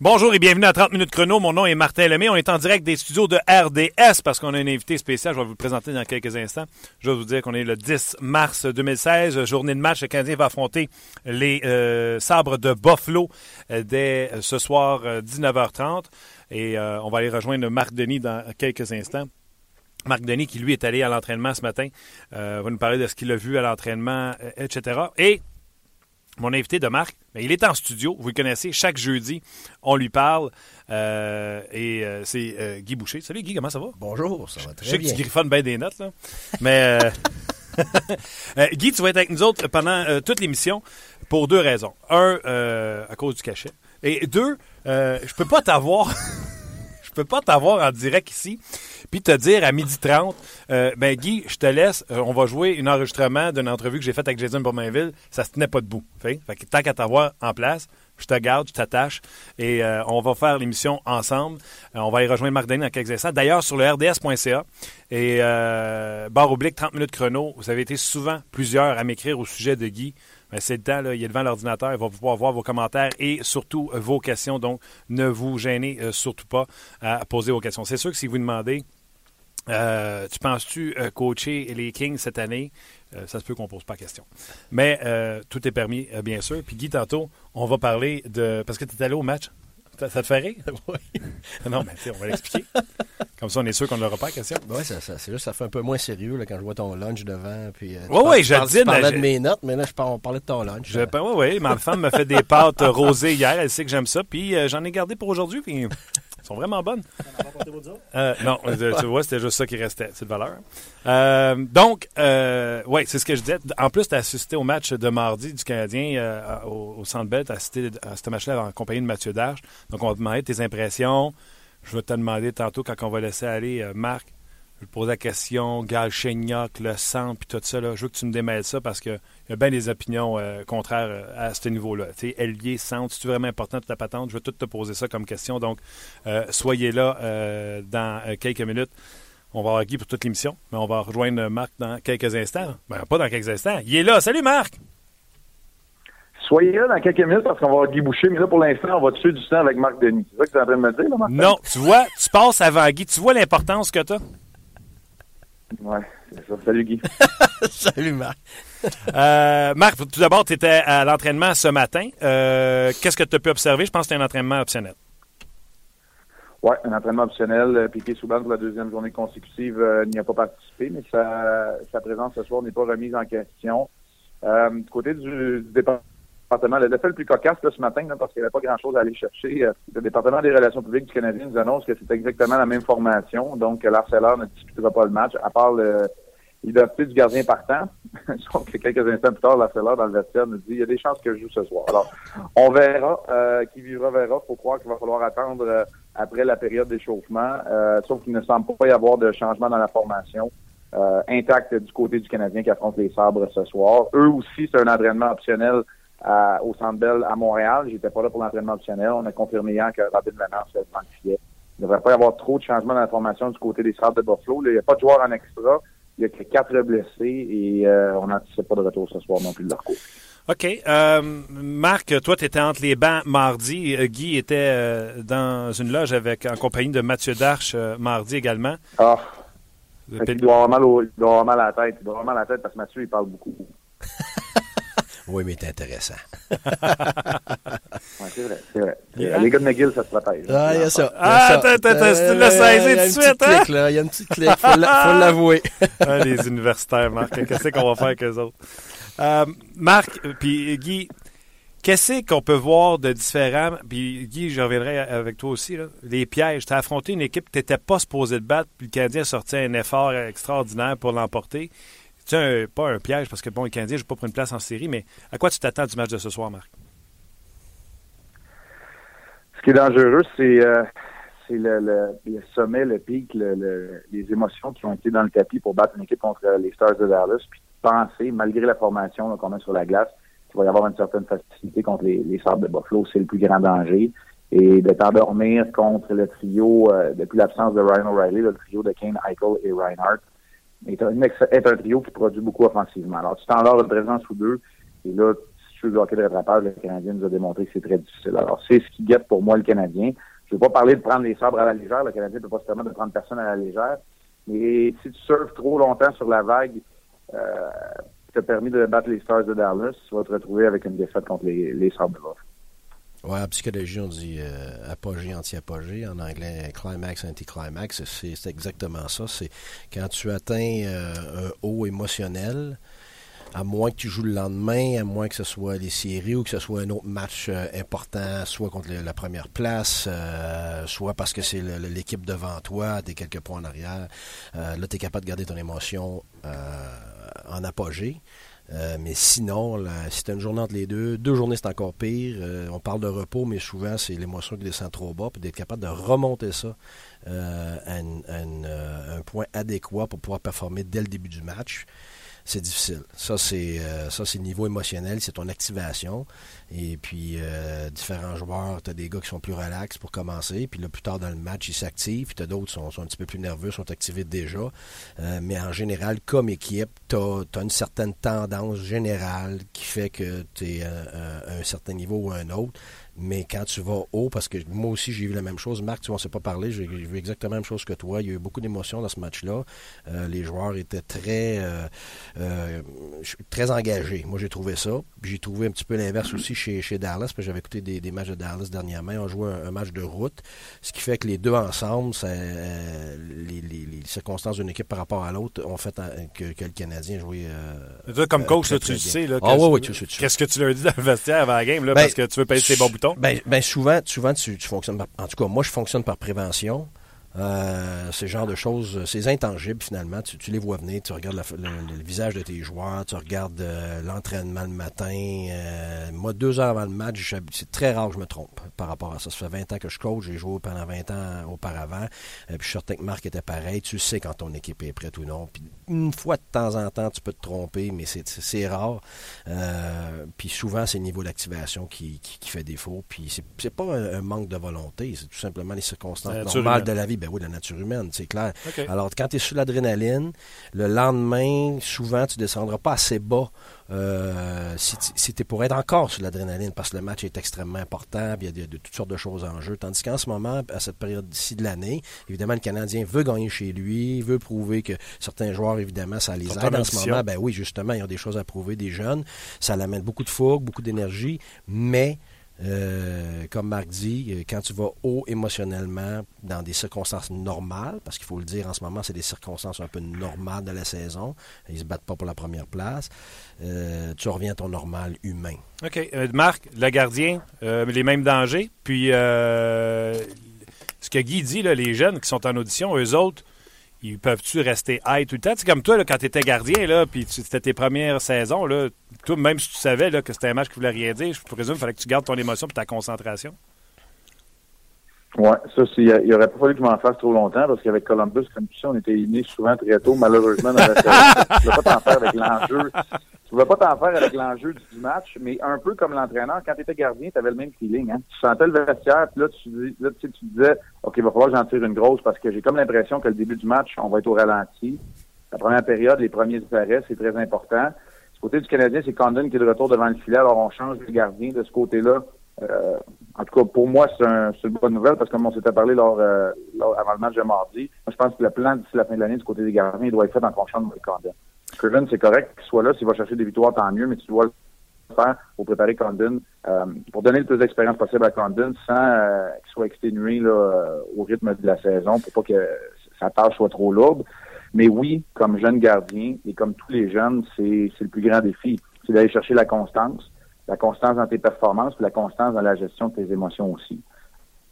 Bonjour et bienvenue à 30 minutes chrono. Mon nom est Martin Lemay. On est en direct des studios de RDS parce qu'on a un invité spécial. Je vais vous le présenter dans quelques instants. Je vais vous dire qu'on est le 10 mars 2016, journée de match. Le Canadien va affronter les euh, Sabres de Buffalo euh, dès euh, ce soir 19h30. Et on va aller rejoindre Marc Denis dans quelques instants. Marc Denis, qui lui est allé à l'entraînement ce matin, va nous parler de ce qu'il a vu à l'entraînement, etc. Et mon invité de Marc, il est en studio. Vous le connaissez. Chaque jeudi, on lui parle. Euh, et euh, c'est euh, Guy Boucher. Salut Guy, comment ça va? Bonjour, ça va très bien. Je sais que tu griffonnes bien des notes, là. Mais Guy, tu vas être avec nous autres pendant toute l'émission pour deux raisons. Un, à cause du cachet. Et deux, je peux pas t'avoir. je peux pas t'avoir en direct ici puis te dire à 12h30, euh, ben Guy, je te laisse, euh, on va jouer un enregistrement d'une entrevue que j'ai faite avec Jason Bourmainville, ça se tenait pas debout. Fait, fait que tant qu'à t'avoir en place, je te garde, je t'attache et euh, on va faire l'émission ensemble. on va y rejoindre Marc Denis dans quelques instants. D'ailleurs, sur le rds.ca et barre oblique 30 minutes chrono, vous avez été souvent plusieurs à m'écrire au sujet de Guy. C'est temps, là, il est devant l'ordinateur, il va pouvoir voir vos commentaires et surtout vos questions. Donc, ne vous gênez surtout pas à poser vos questions. C'est sûr que si vous demandez euh, tu penses-tu euh, coacher les Kings cette année? Euh, ça se peut qu'on ne pose pas question. Mais tout est permis, bien sûr. Puis Guy, tantôt, on va parler de. Parce que tu es allé au match. Ça, te fait rire? Oui. non, mais on va l'expliquer. Comme ça, on est sûr qu'on n'aura pas la question. Oui, ça, ça, c'est juste, ça fait un peu moins sérieux là, quand je vois ton lunch devant. Puis, oui, oui, je dis. Tu parlais de mes notes, mais là, je on parlait de ton lunch. Oui, oui. Ma femme m'a fait des pâtes rosées hier. Elle sait que j'aime ça. Puis j'en ai gardé pour aujourd'hui. Puis sont vraiment bonnes. Euh, non, tu vois, c'était juste ça qui restait. C'est de valeur. Euh, donc, euh, oui, c'est ce que je disais. En plus, tu as assisté au match de mardi du Canadien euh, au, au, Centre Bell. Tu as assisté à ce match-là en compagnie de Mathieu Darche. Donc, on va te demander tes impressions. Je vais te demander tantôt, quand on va laisser aller Marc, je vais te poser la question, Gal Cheignac, le sang, puis tout ça. Là, je veux que tu me démêles ça parce qu'il y a bien des opinions euh, contraires euh, à ce niveau-là. Tu sais, ailier, centre, c'est vraiment important toute ta patente? Je vais tout te poser ça comme question. Donc, euh, soyez là dans quelques minutes. On va avoir Guy pour toute l'émission, mais on va rejoindre Marc dans quelques instants. Ben, pas dans quelques instants. Il est là. Salut, Marc! Soyez là dans quelques minutes parce qu'on va avoir Guy Boucher, mais là, pour l'instant, on va tuer du temps avec Marc Denis. C'est ça que tu es en train de me dire, là, Marc? Non, tu vois, tu passes avant Guy. Tu vois l'importance que tu as? Ouais, c'est ça. Salut Guy. Salut Marc. euh, Marc, tout d'abord, tu étais à l'entraînement ce matin. Euh, qu'est-ce que tu as pu observer? Je pense que c'était un entraînement optionnel. Oui, un entraînement optionnel. Euh, Piqué Souban, pour la deuxième journée consécutive, euh, n'y a pas participé, mais sa, sa présence ce soir n'est pas remise en question. du côté du, du départ le fait le plus cocasse ce matin, parce qu'il n'y avait pas grand-chose à aller chercher. Euh, le département des relations publiques du Canadien nous annonce que c'est exactement la même formation, donc l'harceleur ne disputera pas le match, à part l'identité du gardien partant. Sauf que quelques instants plus tard, l'harceleur dans le vestiaire nous dit il y a des chances que je joue ce soir. Alors, on verra. Euh, qui vivra verra. faut croire qu'il va falloir attendre euh, après la période d'échauffement. sauf qu'il ne semble pas y avoir de changement dans la formation. intact du côté du Canadien qui affronte les sabres ce soir. Eux aussi, c'est un entraînement optionnel au Centre Bell à Montréal. J'étais pas là pour l'entraînement optionnel. On a confirmé hier que Robin Lennart se filet. Il ne devrait pas y avoir trop de changements dans la formation du côté des Sabres de Buffalo. il n'y a pas de joueurs en extra. Il y a que quatre blessés et euh, on n'anticipe pas de retour ce soir non plus de leur côté. OK. Euh, Marc, toi, tu étais entre les bancs mardi. Euh, Guy était dans une loge avec en compagnie de Mathieu Darche mardi également. Ah. Il doit, avoir mal au, il doit avoir mal à la tête. Il doit avoir mal à la tête parce que Mathieu, il parle beaucoup. Oui, mais c'est intéressant. ouais, c'est vrai, c'est vrai. Les gars de McGill, ça se protège. Ah, il y a ça. Ah, attends, attends, tu l'as saisi tout de suite, hein? Il y a une petite clique, il faut l'avouer. ah, les universitaires, Marc, qu'est-ce qu'on va faire avec eux autres? Euh, Marc, puis Guy, qu'est-ce qu'on peut voir de différent? Puis Guy, je reviendrai avec toi aussi. Là. Les pièges. Tu as affronté une équipe que tu n'étais pas supposé de battre, puis le Canadien a sorti un effort extraordinaire pour l'emporter. C'est pas un piège parce que bon, les Canadiens jouent pas pour une place en série, mais à quoi tu t'attends du match de ce soir, Marc? Ce qui est dangereux, c'est euh, le, le, sommet, le pic, le, les émotions qui ont été dans le tapis pour battre une équipe contre les Stars de Dallas, puis penser, malgré la formation qu'on met sur la glace, qu'il va y avoir une certaine facilité contre les, les de Buffalo, c'est le plus grand danger. Et de t'endormir contre le trio, euh, depuis l'absence de Ryan O'Reilly, le trio de Kane, Eichel et Reinhardt, est un, est un trio qui produit beaucoup offensivement. Alors, tu t'endors une présence ou deux, et là, suis le hockey de rattrapage, le Canadien nous a démontré que c'est très difficile. Alors, c'est ce qui guette pour moi le Canadien. Je ne veux pas parler de prendre les sabres à la légère. Le Canadien ne peut pas se permettre de prendre personne à la légère. Mais si tu surfes trop longtemps sur la vague, euh, as permis de battre les Stars de Dallas, tu vas te retrouver avec une défaite contre les, les sabres de Ouais, en psychologie, on dit euh, apogée, anti-apogée. En anglais, climax, anti-climax. C'est exactement ça. C'est quand tu atteins euh, un haut émotionnel, à moins que tu joues le lendemain, à moins que ce soit les séries ou que ce soit un autre match euh, important, soit contre la première place, soit parce que c'est l'équipe devant toi, tu es quelques points en arrière. là, tu es capable de garder ton émotion en apogée. Euh, mais sinon, si tu une journée entre les deux, deux journées, c'est encore pire. Euh, on parle de repos, mais souvent, c'est l'émotion qui descend trop bas, puis d'être capable de remonter ça euh, à, un point adéquat pour pouvoir performer dès le début du match c'est difficile. Ça, c'est euh, ça, c'est le niveau émotionnel, c'est ton activation. Et puis, euh, différents joueurs, tu as des gars qui sont plus relax pour commencer. Puis là, plus tard dans le match, ils s'activent. Puis tu as d'autres qui sont, un petit peu plus nerveux, sont activés déjà. Euh, mais en général, comme équipe, tu as, une certaine tendance générale qui fait que tu es à, un certain niveau ou un autre. Mais quand tu vas haut, parce que moi aussi j'ai vu la même chose, Marc, tu m'en sais pas parler, j'ai vu exactement la même chose que toi. Il y a eu beaucoup d'émotions dans ce match-là. Euh, les joueurs étaient très euh, euh, très engagés. Moi j'ai trouvé ça. J'ai trouvé un petit peu l'inverse aussi chez, chez Dallas, parce que j'avais écouté des, matchs de Dallas dernièrement. On jouait un, match de route, ce qui fait que les deux ensemble, les, circonstances d'une équipe par rapport à l'autre ont fait que, le Canadien jouait. comme coach, tu sais, là, ah, qu'est-ce que tu leur dis dans le vestiaire avant la game, là, ben, parce que tu veux payer ses bons boutons? Ben, ben, souvent, souvent tu, tu fonctionnes par, En tout cas, moi, je fonctionne par prévention. Euh, ces genres de choses, c'est intangible finalement. Tu, les vois venir, tu regardes le, visage de tes joueurs, tu regardes euh, l'entraînement le matin. Euh, moi, deux heures avant le match, c'est très rare que je me trompe par rapport à ça. Ça fait 20 ans que je coach, j'ai joué pendant 20 ans auparavant. puis je suis certain que Marc était pareil. Tu sais quand ton équipe est prête ou non. Puis une fois de temps en temps, tu peux te tromper, mais c'est rare. puis souvent, c'est le niveau d'activation qui, qui, fait défaut. Puis c'est pas un, manque de volonté, c'est tout simplement les circonstances normales de la vie. Ben oui, la nature humaine, c'est clair. Alors, quand tu es sur l'adrénaline, le lendemain, souvent, tu descendras pas assez bas euh, si tu es pour être encore sur l'adrénaline, parce que le match est extrêmement important, il y a de, toutes sortes de choses en jeu. Tandis qu'en ce moment, à cette période-ci de l'année, évidemment, le Canadien veut gagner chez lui, veut prouver que certains joueurs, évidemment, ça les aide en ce moment. Ben oui, justement, ils ont des choses à prouver, des jeunes. Ça l'amène beaucoup de fougue, beaucoup d'énergie, mais euh, comme Marc dit, euh, quand tu vas haut émotionnellement dans des circonstances normales, parce qu'il faut le dire en ce moment, c'est des circonstances un peu normales de la saison, ils se battent pas pour la première place, euh, tu reviens à ton normal humain. OK. Marc, le gardien, les mêmes dangers, puis ce que Guy dit, là, les jeunes qui sont en audition, eux autres, ils peuvent-tu rester high tout le temps? C'est comme toi, là, quand tu étais gardien, là, puis c'était tes premières saisons, là, même si tu savais là, que c'était un match qui voulait rien dire, je présume qu'il fallait que tu gardes ton émotion et ta concentration. Oui, ça, il aurait pas fallu que je m'en fasse trop longtemps parce qu'avec Columbus, comme tu sais, on était unis souvent très tôt, malheureusement, dans la saison. Tu ne pas t'en faire avec l'enjeu. Tu ne pas t'en faire avec l'enjeu du match, mais un peu comme l'entraîneur, quand tu étais gardien, tu avais le même feeling. Hein? Tu sentais le vestiaire, puis là, tu, là, tu, tu disais, OK, il va falloir que j'en tire une grosse parce que j'ai comme l'impression que le début du match, on va être au ralenti. La première période, les premiers arrêts, c'est très important. Du côté du Canadien, c'est Condon qui est de retour devant le filet, alors on change de gardien de ce côté-là. Euh, en tout cas, pour moi, c'est une bonne nouvelle parce que comme on s'était parlé euh, lors, avant le match de mardi, moi, je pense que le plan d'ici la fin de l'année du côté des gardiens il doit être fait en fonction de Condon. Craven, c'est correct qu'il soit là. S'il va chercher des victoires, tant mieux, mais tu dois le faire pour préparer Condon, euh, pour donner le plus d'expérience possible à Condon sans qu'il soit exténué au rythme de la saison pour pas que sa tâche soit trop lourde. Mais oui, comme jeune gardien et comme tous les jeunes, c'est le plus grand défi. C'est d'aller chercher la constance, la constance dans tes performances, puis la constance dans la gestion de tes émotions aussi.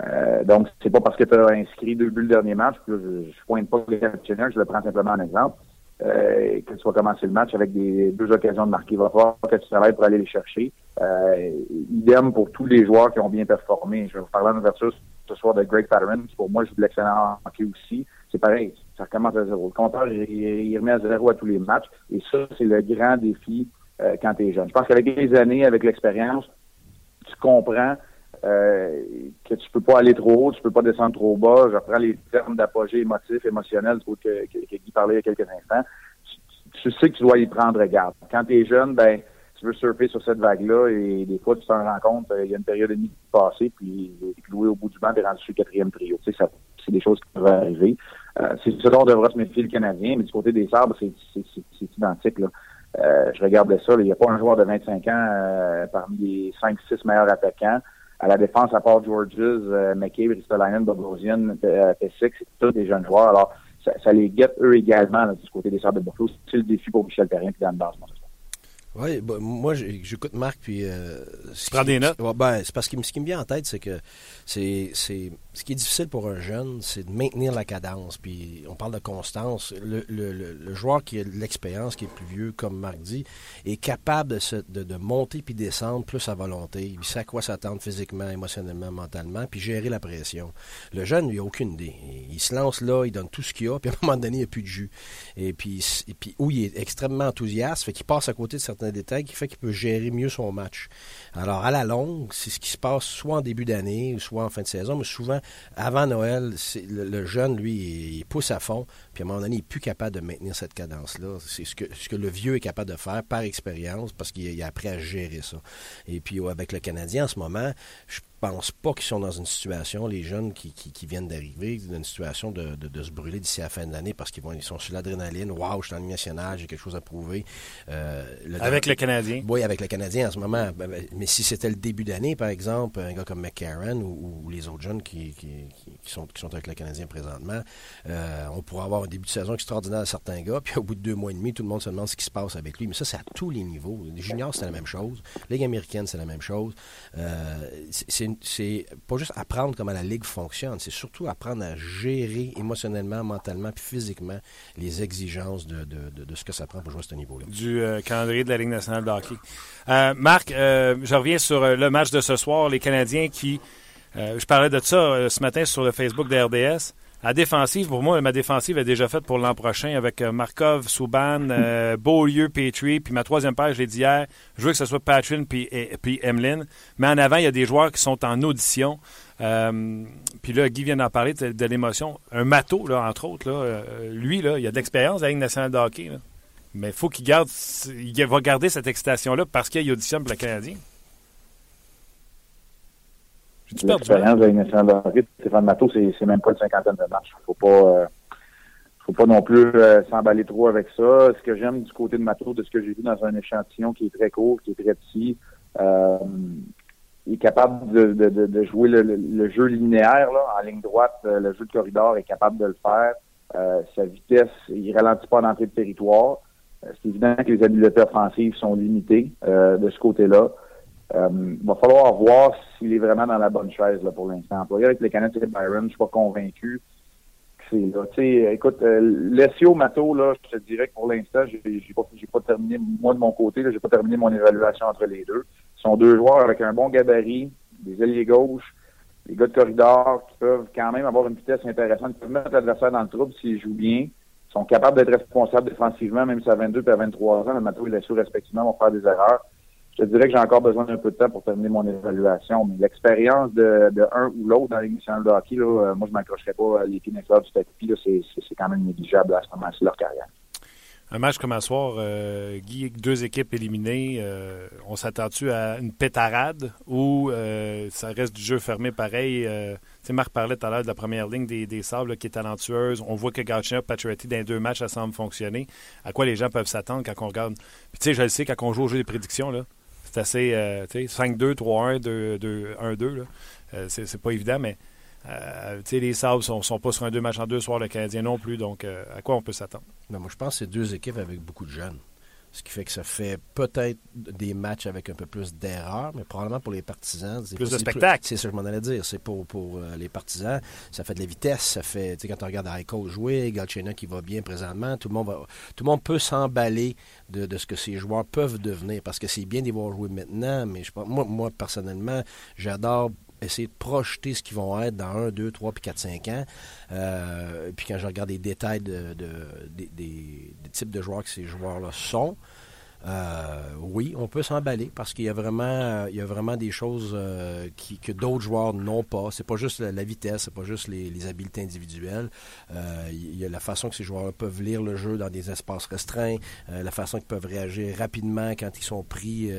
Euh, donc, c'est pas parce que tu as inscrit deux buts le dernier match, que je, je pointe pas le capitaine, je le prends simplement en exemple, euh, que tu vas commencer le match avec des deux occasions de marquer. Il va falloir que tu travailles pour aller les chercher. Euh, idem pour tous les joueurs qui ont bien performé. Je vais vous parler en ouverture ce soir de Greg Patterson, pour moi joue de l'excellent hockey aussi. C'est pareil, ça recommence à zéro. Le compteur, il, remet à zéro à tous les matchs. Et ça, c'est le grand défi euh, quand tu es jeune. Je pense qu'avec les années, avec l'expérience, tu comprends euh, que tu peux pas aller trop haut, tu peux pas descendre trop bas. Je reprends les termes d'apogée émotif, émotionnel, que, que, que, Guy parlait il y a quelques instants. Tu, sais que tu dois y prendre garde. Quand tu es jeune, ben tu veux surfer sur cette vague-là et des fois, tu t'en rends compte, il y a une période et demie passée, puis cloué au bout du banc, t'es rendu sur le quatrième trio. Tu sais, c'est des choses qui peuvent arriver. Euh, c'est ce dont devra se méfier le Canadien, mais du côté des sabres, c'est, identique. Là. Euh, je regardais ça, il n'y a pas un joueur de 25 ans euh, parmi les 5-6 meilleurs attaquants. À la défense, à part Georges, euh, McCabe, Ristolainen, Bogosian, Pessic, c'est tous des jeunes joueurs. Alors, ça, ça les guette eux également du côté des sabres de Buffalo. C'est le défi pour Michel Perrin et Dan Basse, oui, bah, moi j'écoute Marc puis. Euh, prends des notes? ben, c'est parce que ce qui me vient en tête, c'est que c'est ce qui est difficile pour un jeune, c'est de maintenir la cadence. Puis on parle de constance. Le, le, le, joueur qui a de l'expérience, qui est plus vieux, comme Marc dit, est capable de, se, de, de, monter puis descendre plus à volonté. Il sait à quoi s'attendre physiquement, émotionnellement, mentalement, puis gérer la pression. Le jeune, il n'a aucune idée. Il se lance là, il donne tout ce qu'il a, puis à un moment donné, il n'y a plus de jus. Et puis, et puis où il est extrêmement enthousiaste, fait qu'il passe à côté de certains détails qui fait qu'il peut gérer mieux son match. Alors, à la longue, c'est ce qui se passe soit en début d'année, soit en fin de saison, mais souvent, avant Noël, le, jeune, lui, il, pousse à fond, puis à un moment donné, il n'est plus capable de maintenir cette cadence-là. C'est ce que, ce que le vieux est capable de faire par expérience, parce qu'il a appris à gérer ça. Et puis, avec le Canadien, en ce moment, je pense pas qu'ils sont dans une situation, les jeunes qui, qui, viennent d'arriver, dans une situation de, de, se brûler d'ici à la fin de l'année parce qu'ils vont ils sont sur l'adrénaline. Waouh, je suis en ligne nationale, j'ai quelque chose à prouver. Euh, avec le Canadien. Oui, avec le Canadien en ce moment. Ben, ben, mais si c'était le début d'année, par exemple, un gars comme McCarron ou, les autres jeunes qui, qui, sont, qui sont avec le Canadien présentement, euh, on pourrait avoir un début de saison extraordinaire à certains gars, puis au bout de deux mois et demi, tout le monde se demande ce qui se passe avec lui. Mais ça, c'est à tous les niveaux. Les juniors, c'est la même chose. Ligue américaine, c'est la même chose. Euh, c'est c'est pas juste apprendre comment la Ligue fonctionne, c'est surtout apprendre à gérer émotionnellement, mentalement puis physiquement les exigences de, ce que ça prend pour jouer à ce niveau-là. Du euh, calendrier de la Ligue nationale de hockey. Euh, Marc, euh, je reviens sur le match de ce soir, les Canadiens qui... je parlais de ça ce matin sur le Facebook de RDS. À défensive, pour moi, ma défensive est déjà faite pour l'an prochain avec euh, Markov, Souban, euh, Beaulieu, Petrie. Puis ma troisième page, je l'ai dit hier, je veux que ce soit Patrin puis, puis Emlyn. Mais en avant, il y a des joueurs qui sont en audition. Euh, puis là, Guy vient d'en parler de, l'émotion. Un mato, là, entre autres, là, lui, là, il a de l'expérience à la Ligue nationale de hockey. Mais il faut qu'il garde, il va garder cette excitation-là parce qu'il audition pour le Canadien. L'expérience de nationale de Stéphane Matteau, c'est même pas une cinquantaine de matchs. Faut pas, euh, faut pas non plus euh, s'emballer trop avec ça. Ce que j'aime du côté de Matteau, de ce que j'ai vu dans un échantillon qui est très court, qui est très petit, euh, il est capable de, de, de jouer le, le, jeu linéaire là, en ligne droite. Euh, le jeu de corridor est capable de le faire. sa vitesse, il ralentit pas d'entrée de territoire. c'est évident que les habiletés offensives sont limitées de ce côté-là. Il euh, va falloir voir s'il est vraiment dans la bonne chaise là, pour l'instant. Employé avec les Canadiens de Byron, je suis pas convaincu que c'est là. sais, écoute, euh, Mato, là, je te dirais que pour l'instant, j'ai, j'ai pas, j'ai pas terminé, moi de mon côté, là, j'ai pas terminé mon évaluation entre les deux. Ce sont deux joueurs avec un bon gabarit, des ailiers gauches, des gars de corridor qui peuvent quand même avoir une vitesse intéressante, qui peuvent mettre l'adversaire dans le trouble s'ils jouent bien. Ils sont capables d'être responsables défensivement, même si à 22 et à 23 ans, le Mato et Lessio, respectivement, vont faire des erreurs je dirais que j'ai encore besoin d'un peu de temps pour terminer mon évaluation. Mais l'expérience de, un ou l'autre dans l'émission de hockey, là, euh, moi, je ne m'accrocherais pas les pieds du tapis. C'est ce quand même négligeable à ce moment-ci leur carrière. Un match comme un soir, euh, Guy, deux équipes éliminées, euh, on s'attend-tu à une pétarade ou ça reste du jeu fermé pareil? tu sais, Marc parlait tout à l'heure de la première ligne des, Sables qui est talentueuse. On voit que Gauthier Pacioretty, dans deux matchs, ça semble fonctionner. À quoi les gens peuvent s'attendre quand on regarde? Puis tu sais, je le sais, quand on joue au jeu des prédictions, là, c'est assez, euh, tu sais, 5-2, 3-1, 1-2. Euh, c'est pas évident, mais euh, les Sabres sont, sont pas sur un deux matchs en deux soirs, le Canadien non plus. Donc, à quoi on peut s'attendre? moi, je pense que c'est deux équipes avec beaucoup de jeunes. Ce qui fait que ça fait peut-être des matchs avec un peu plus d'erreurs, mais probablement pour les partisans. Plus de spectacle. C'est ça que je m'en allais dire. C'est pour, pour euh, les partisans. Ça fait de la vitesse. Ça fait, tu sais, quand on regarde Eichel jouer, Galchena qui va bien présentement, tout le monde, va, tout le monde peut s'emballer de, de, ce que ces joueurs peuvent devenir parce que c'est bien d'y voir jouer maintenant, mais je, moi, moi, personnellement, j'adore essayer de projeter ce qu'ils vont être dans 1, 2, 3, puis 4, 5 ans. Euh, puis quand je regarde les détails de, des, types de joueurs que ces joueurs-là sont, euh, oui, on peut s'emballer parce qu'il y a vraiment, il y a vraiment des choses euh, qui, que d'autres joueurs n'ont pas. C'est pas juste la, vitesse, c'est pas juste les, habiletés individuelles. Euh, il y a la façon que ces joueurs peuvent lire le jeu dans des espaces restreints, la façon qu'ils peuvent réagir rapidement quand ils sont pris,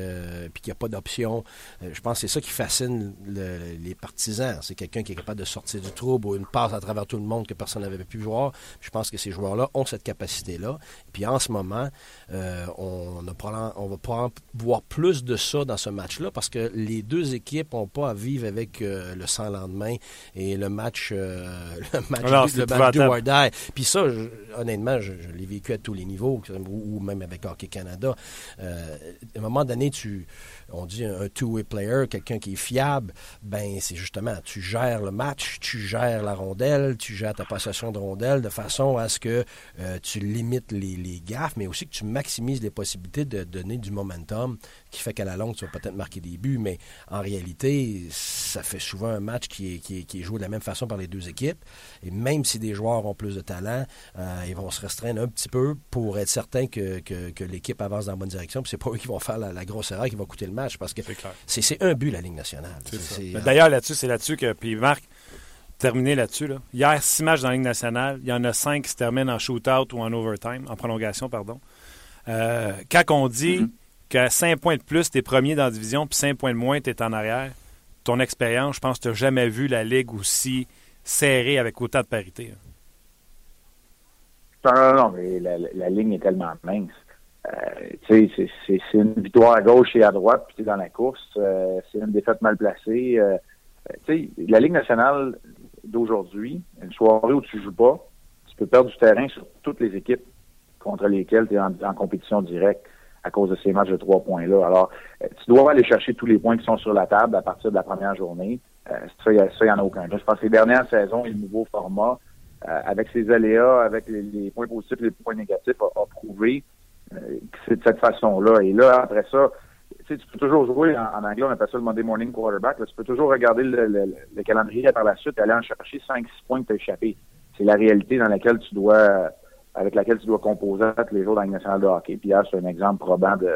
puis qu'il n'y a pas d'option. je pense que c'est ça qui fascine les partisans. C'est quelqu'un qui est capable de sortir du trouble ou une passe à travers tout le monde que personne n'avait pu voir. Je pense que ces joueurs-là ont cette capacité-là. Puis en ce moment, on on va pouvoir voir plus de ça dans ce match-là parce que les deux équipes n'ont pas à vivre avec euh, le sans lendemain et le match, euh, le match, du, le Puis ça, honnêtement, je, l'ai vécu à tous les niveaux, ou, même avec Hockey Canada. Euh, à un moment donné, tu on dit un, two-way player, quelqu'un qui est fiable, ben c'est justement, tu gères le match, tu gères la rondelle, tu gères ta possession de rondelle de façon à ce que euh, tu limites les, les, gaffes, mais aussi que tu maximises les possibilités de donner du momentum qui fait qu'à la longue, tu vas peut-être marquer des buts, mais en réalité, ça fait souvent un match qui est, qui, est, joué de la même façon par les deux équipes. Et même si des joueurs ont plus de talent, euh, ils vont se restreindre un petit peu pour être certain que, que, l'équipe avance dans la bonne direction. Puis c'est pas eux qui vont faire la, grosse erreur qui va coûter le match parce que c'est un but, la Ligue nationale. D'ailleurs, là-dessus, c'est là-dessus que. Puis Marc, terminé là-dessus. Là. Hier, six matchs dans la Ligue nationale. Il y en a cinq qui se terminent en shootout ou en overtime, en prolongation, pardon. Euh, quand on dit mm-hmm qu'à 5 points de plus, tu es premier dans la division, puis 5 points de moins, tu es en arrière. Ton expérience, je pense que tu n'as jamais vu la Ligue aussi serrée avec autant de parité. Non, non, non, mais la, ligne est tellement mince. Euh, c'est une victoire à gauche et à droite, puis tu es dans la course. Euh, c'est une défaite mal placée. Euh, la Ligue nationale d'aujourd'hui, une soirée où tu joues pas, tu peux perdre du terrain sur toutes les équipes contre lesquelles tu es en compétition directe à cause de ces matchs de trois points-là. Alors, euh, tu dois aller chercher tous les points qui sont sur la table à partir de la première journée. Euh, ça, il n'y en a aucun. Je pense que les dernières saisons et le nouveau format, euh, avec ses aléas, avec les, points positifs et les points négatifs, a, prouvé que c'est de cette façon-là. Et là, après ça, tu, sais, tu peux toujours jouer, en, anglais, on appelle ça le Monday Morning Quarterback. tu peux toujours regarder le, calendrier par la suite et aller en chercher 5-6 points que tu as échappé. C'est la réalité dans laquelle tu dois avec laquelle tu dois composer tous les jours dans la nationale de hockey. Puis hier, c'est un exemple probant de,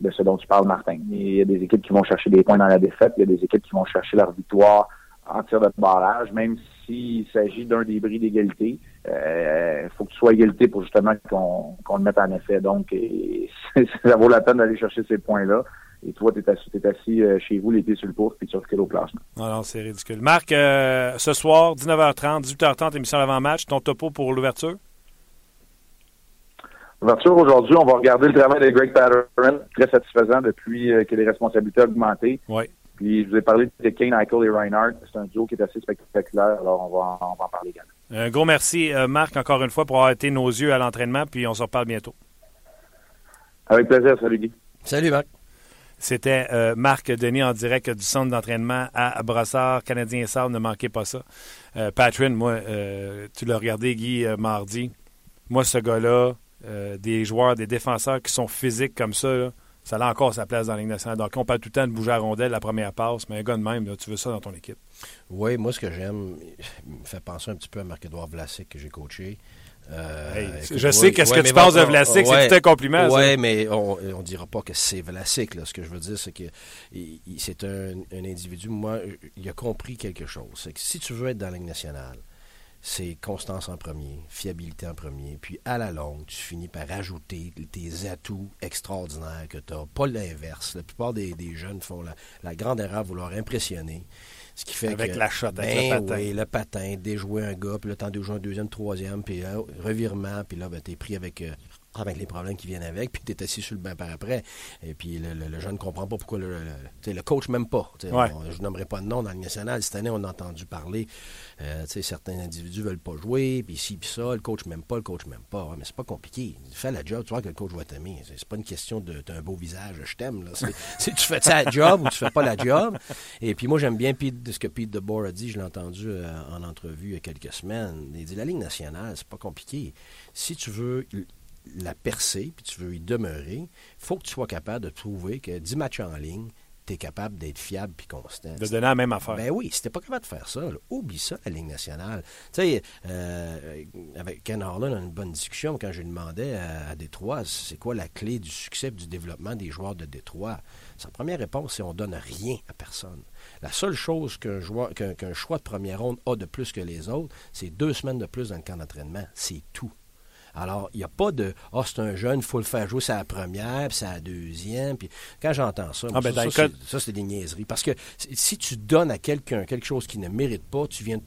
de ce dont tu parles, Martin. Il y a des équipes qui vont chercher des points dans la défaite, il y a des équipes qui vont chercher leur victoire en tir de barrage, même s'il s'agit d'un débris d'égalité. Il euh, faut que tu sois égalité pour justement qu'on le mette en effet. Donc, ça vaut la peine d'aller chercher ces points-là. Et toi, tu es assis, assis euh, chez vous, les pieds sur le pouce, puis tu recules au classement. Non, non, c'est ridicule. Marc, euh, ce soir, 19h30, 18h30, émission d'avant-match, ton topo pour l'ouverture? Ouverture aujourd'hui, on va regarder le travail de Greg Patterson, très satisfaisant depuis euh, que les responsabilités ont augmenté. Oui. Puis je vous ai parlé de Kane, Michael et Reinhardt. C'est un duo qui est assez spectaculaire, alors on va, on va en parler également. Un gros merci, euh, Marc, encore une fois, pour avoir été nos yeux à l'entraînement, puis on se reparle bientôt. Avec plaisir, salut Guy. Salut Marc. C'était euh, Marc Denis en direct du centre d'entraînement à Brassard, Canadien Sable, ne manquez pas ça. Euh, Patrick, moi, tu l'as regardé, Guy, mardi. Moi, ce gars-là, euh, des joueurs, des défenseurs qui sont physiques comme ça, ça a encore sa place dans la Ligue nationale. Donc, on parle tout le temps de bouger à rondelle la première passe, mais un gars de même, tu veux ça dans ton équipe. Oui, moi, ce que j'aime, il me fait penser un petit peu à Marc-Edouard Vlasic que j'ai coaché. Euh, je sais qu'est-ce que tu penses de Vlasic, c'est tout un compliment. Oui, mais on ne dira pas que c'est Vlasic. Ce que je veux dire, c'est que c'est un, un, individu, moi, il a compris quelque chose. C'est que si tu veux être dans la Ligue nationale, c'est constance en premier, fiabilité en premier, puis à la longue, tu finis par ajouter tes atouts extraordinaires que tu n'as. Pas l'inverse. La plupart des, jeunes font la, grande erreur de vouloir impressionner. Ce qui fait avec que, la shot, avec ben le patin. Oui, le patin, déjouer un gars, puis le temps de jouer un deuxième, troisième, puis revirement, puis là, ben, tu es pris avec euh, avec les problèmes qui viennent avec, puis tu es assis sur le banc par après. Et puis le, jeune ne comprend pas pourquoi le, le, coach même pas. je ne nommerai pas de nom dans le national. Cette année, on a entendu parler, euh, certains individus veulent pas jouer, puis ci, puis ça, le coach m'aime pas, le coach m'aime pas. mais c'est pas compliqué. Fais la job, tu vois que le coach va t'aimer. C'est pas une question de un beau visage, je t'aime. Tu fais ça la job ou tu fais pas la job? Et puis moi, j'aime bien ce que Pete DeBoer a dit, je l'ai entendu euh, en entrevue il y a quelques semaines. Il dit, la Ligue nationale, c'est pas compliqué. Si tu veux la percer, puis tu veux y demeurer, il faut que tu sois capable de trouver que 10 matchs en ligne, tu es capable d'être fiable puis constant. De donner la même affaire. Ben oui, si t'es pas capable de faire ça, là, oublie ça, la Ligue nationale. Tu sais, euh, avec Ken Harlan, on a une bonne discussion quand je lui demandais à, à Détroit, c'est quoi la clé du succès et du développement des joueurs de Détroit? Sa première réponse, c'est on donne rien à personne. La seule chose qu'un choix de première ronde a de plus que les autres, c'est deux semaines de plus dans le camp d'entraînement. C'est tout. Alors, il n'y a pas de Ah, c'est un jeune, il faut le faire jouer sa première, puis sa deuxième. Puis quand j'entends ça, Ah, ben, ça, c'est- ça, c'est des niaiseries. Parce que si- si tu donnes à quelqu'un quelque chose qu'il ne mérite pas, tu viens,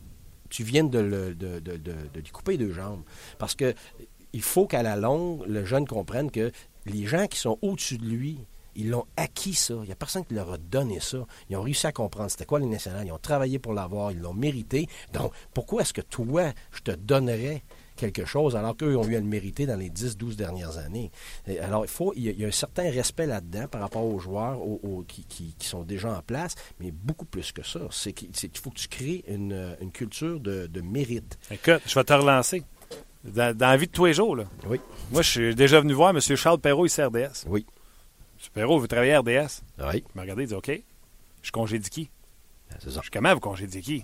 tu viens de, le- de, de- de- de lui couper deux jambes. Parce que il faut qu'à la longue, le jeune comprenne que les gens qui sont au-dessus de lui, ils l'ont acquis ça. Il n'y a personne qui leur a donné ça. Ils ont réussi à comprendre c'était quoi les nationales. Ils ont travaillé pour l'avoir. Ils l'ont mérité. Donc, pourquoi est-ce que toi, je te donnerais quelque chose alors qu'eux ont eu à le mériter dans les 10-12 dernières années? Et alors, il faut, il y, a, il y a un certain respect là-dedans par rapport aux joueurs aux- aux- qui, qui- qui sont déjà en place, mais beaucoup plus que ça. C'est qu'il faut que tu crées une, une culture de, de mérite. Écoute, je vais te relancer. Dans, dans la vie de tous les jours, là. Oui. Moi, je suis déjà venu voir M. Charles Perrault ici à RDS. Oui. M. Perrault veut travailler à RDS. Oui. Il m'a regardé, il dit OK, je congédie qui? C'est ça. Je dis Comment vous congédiez qui?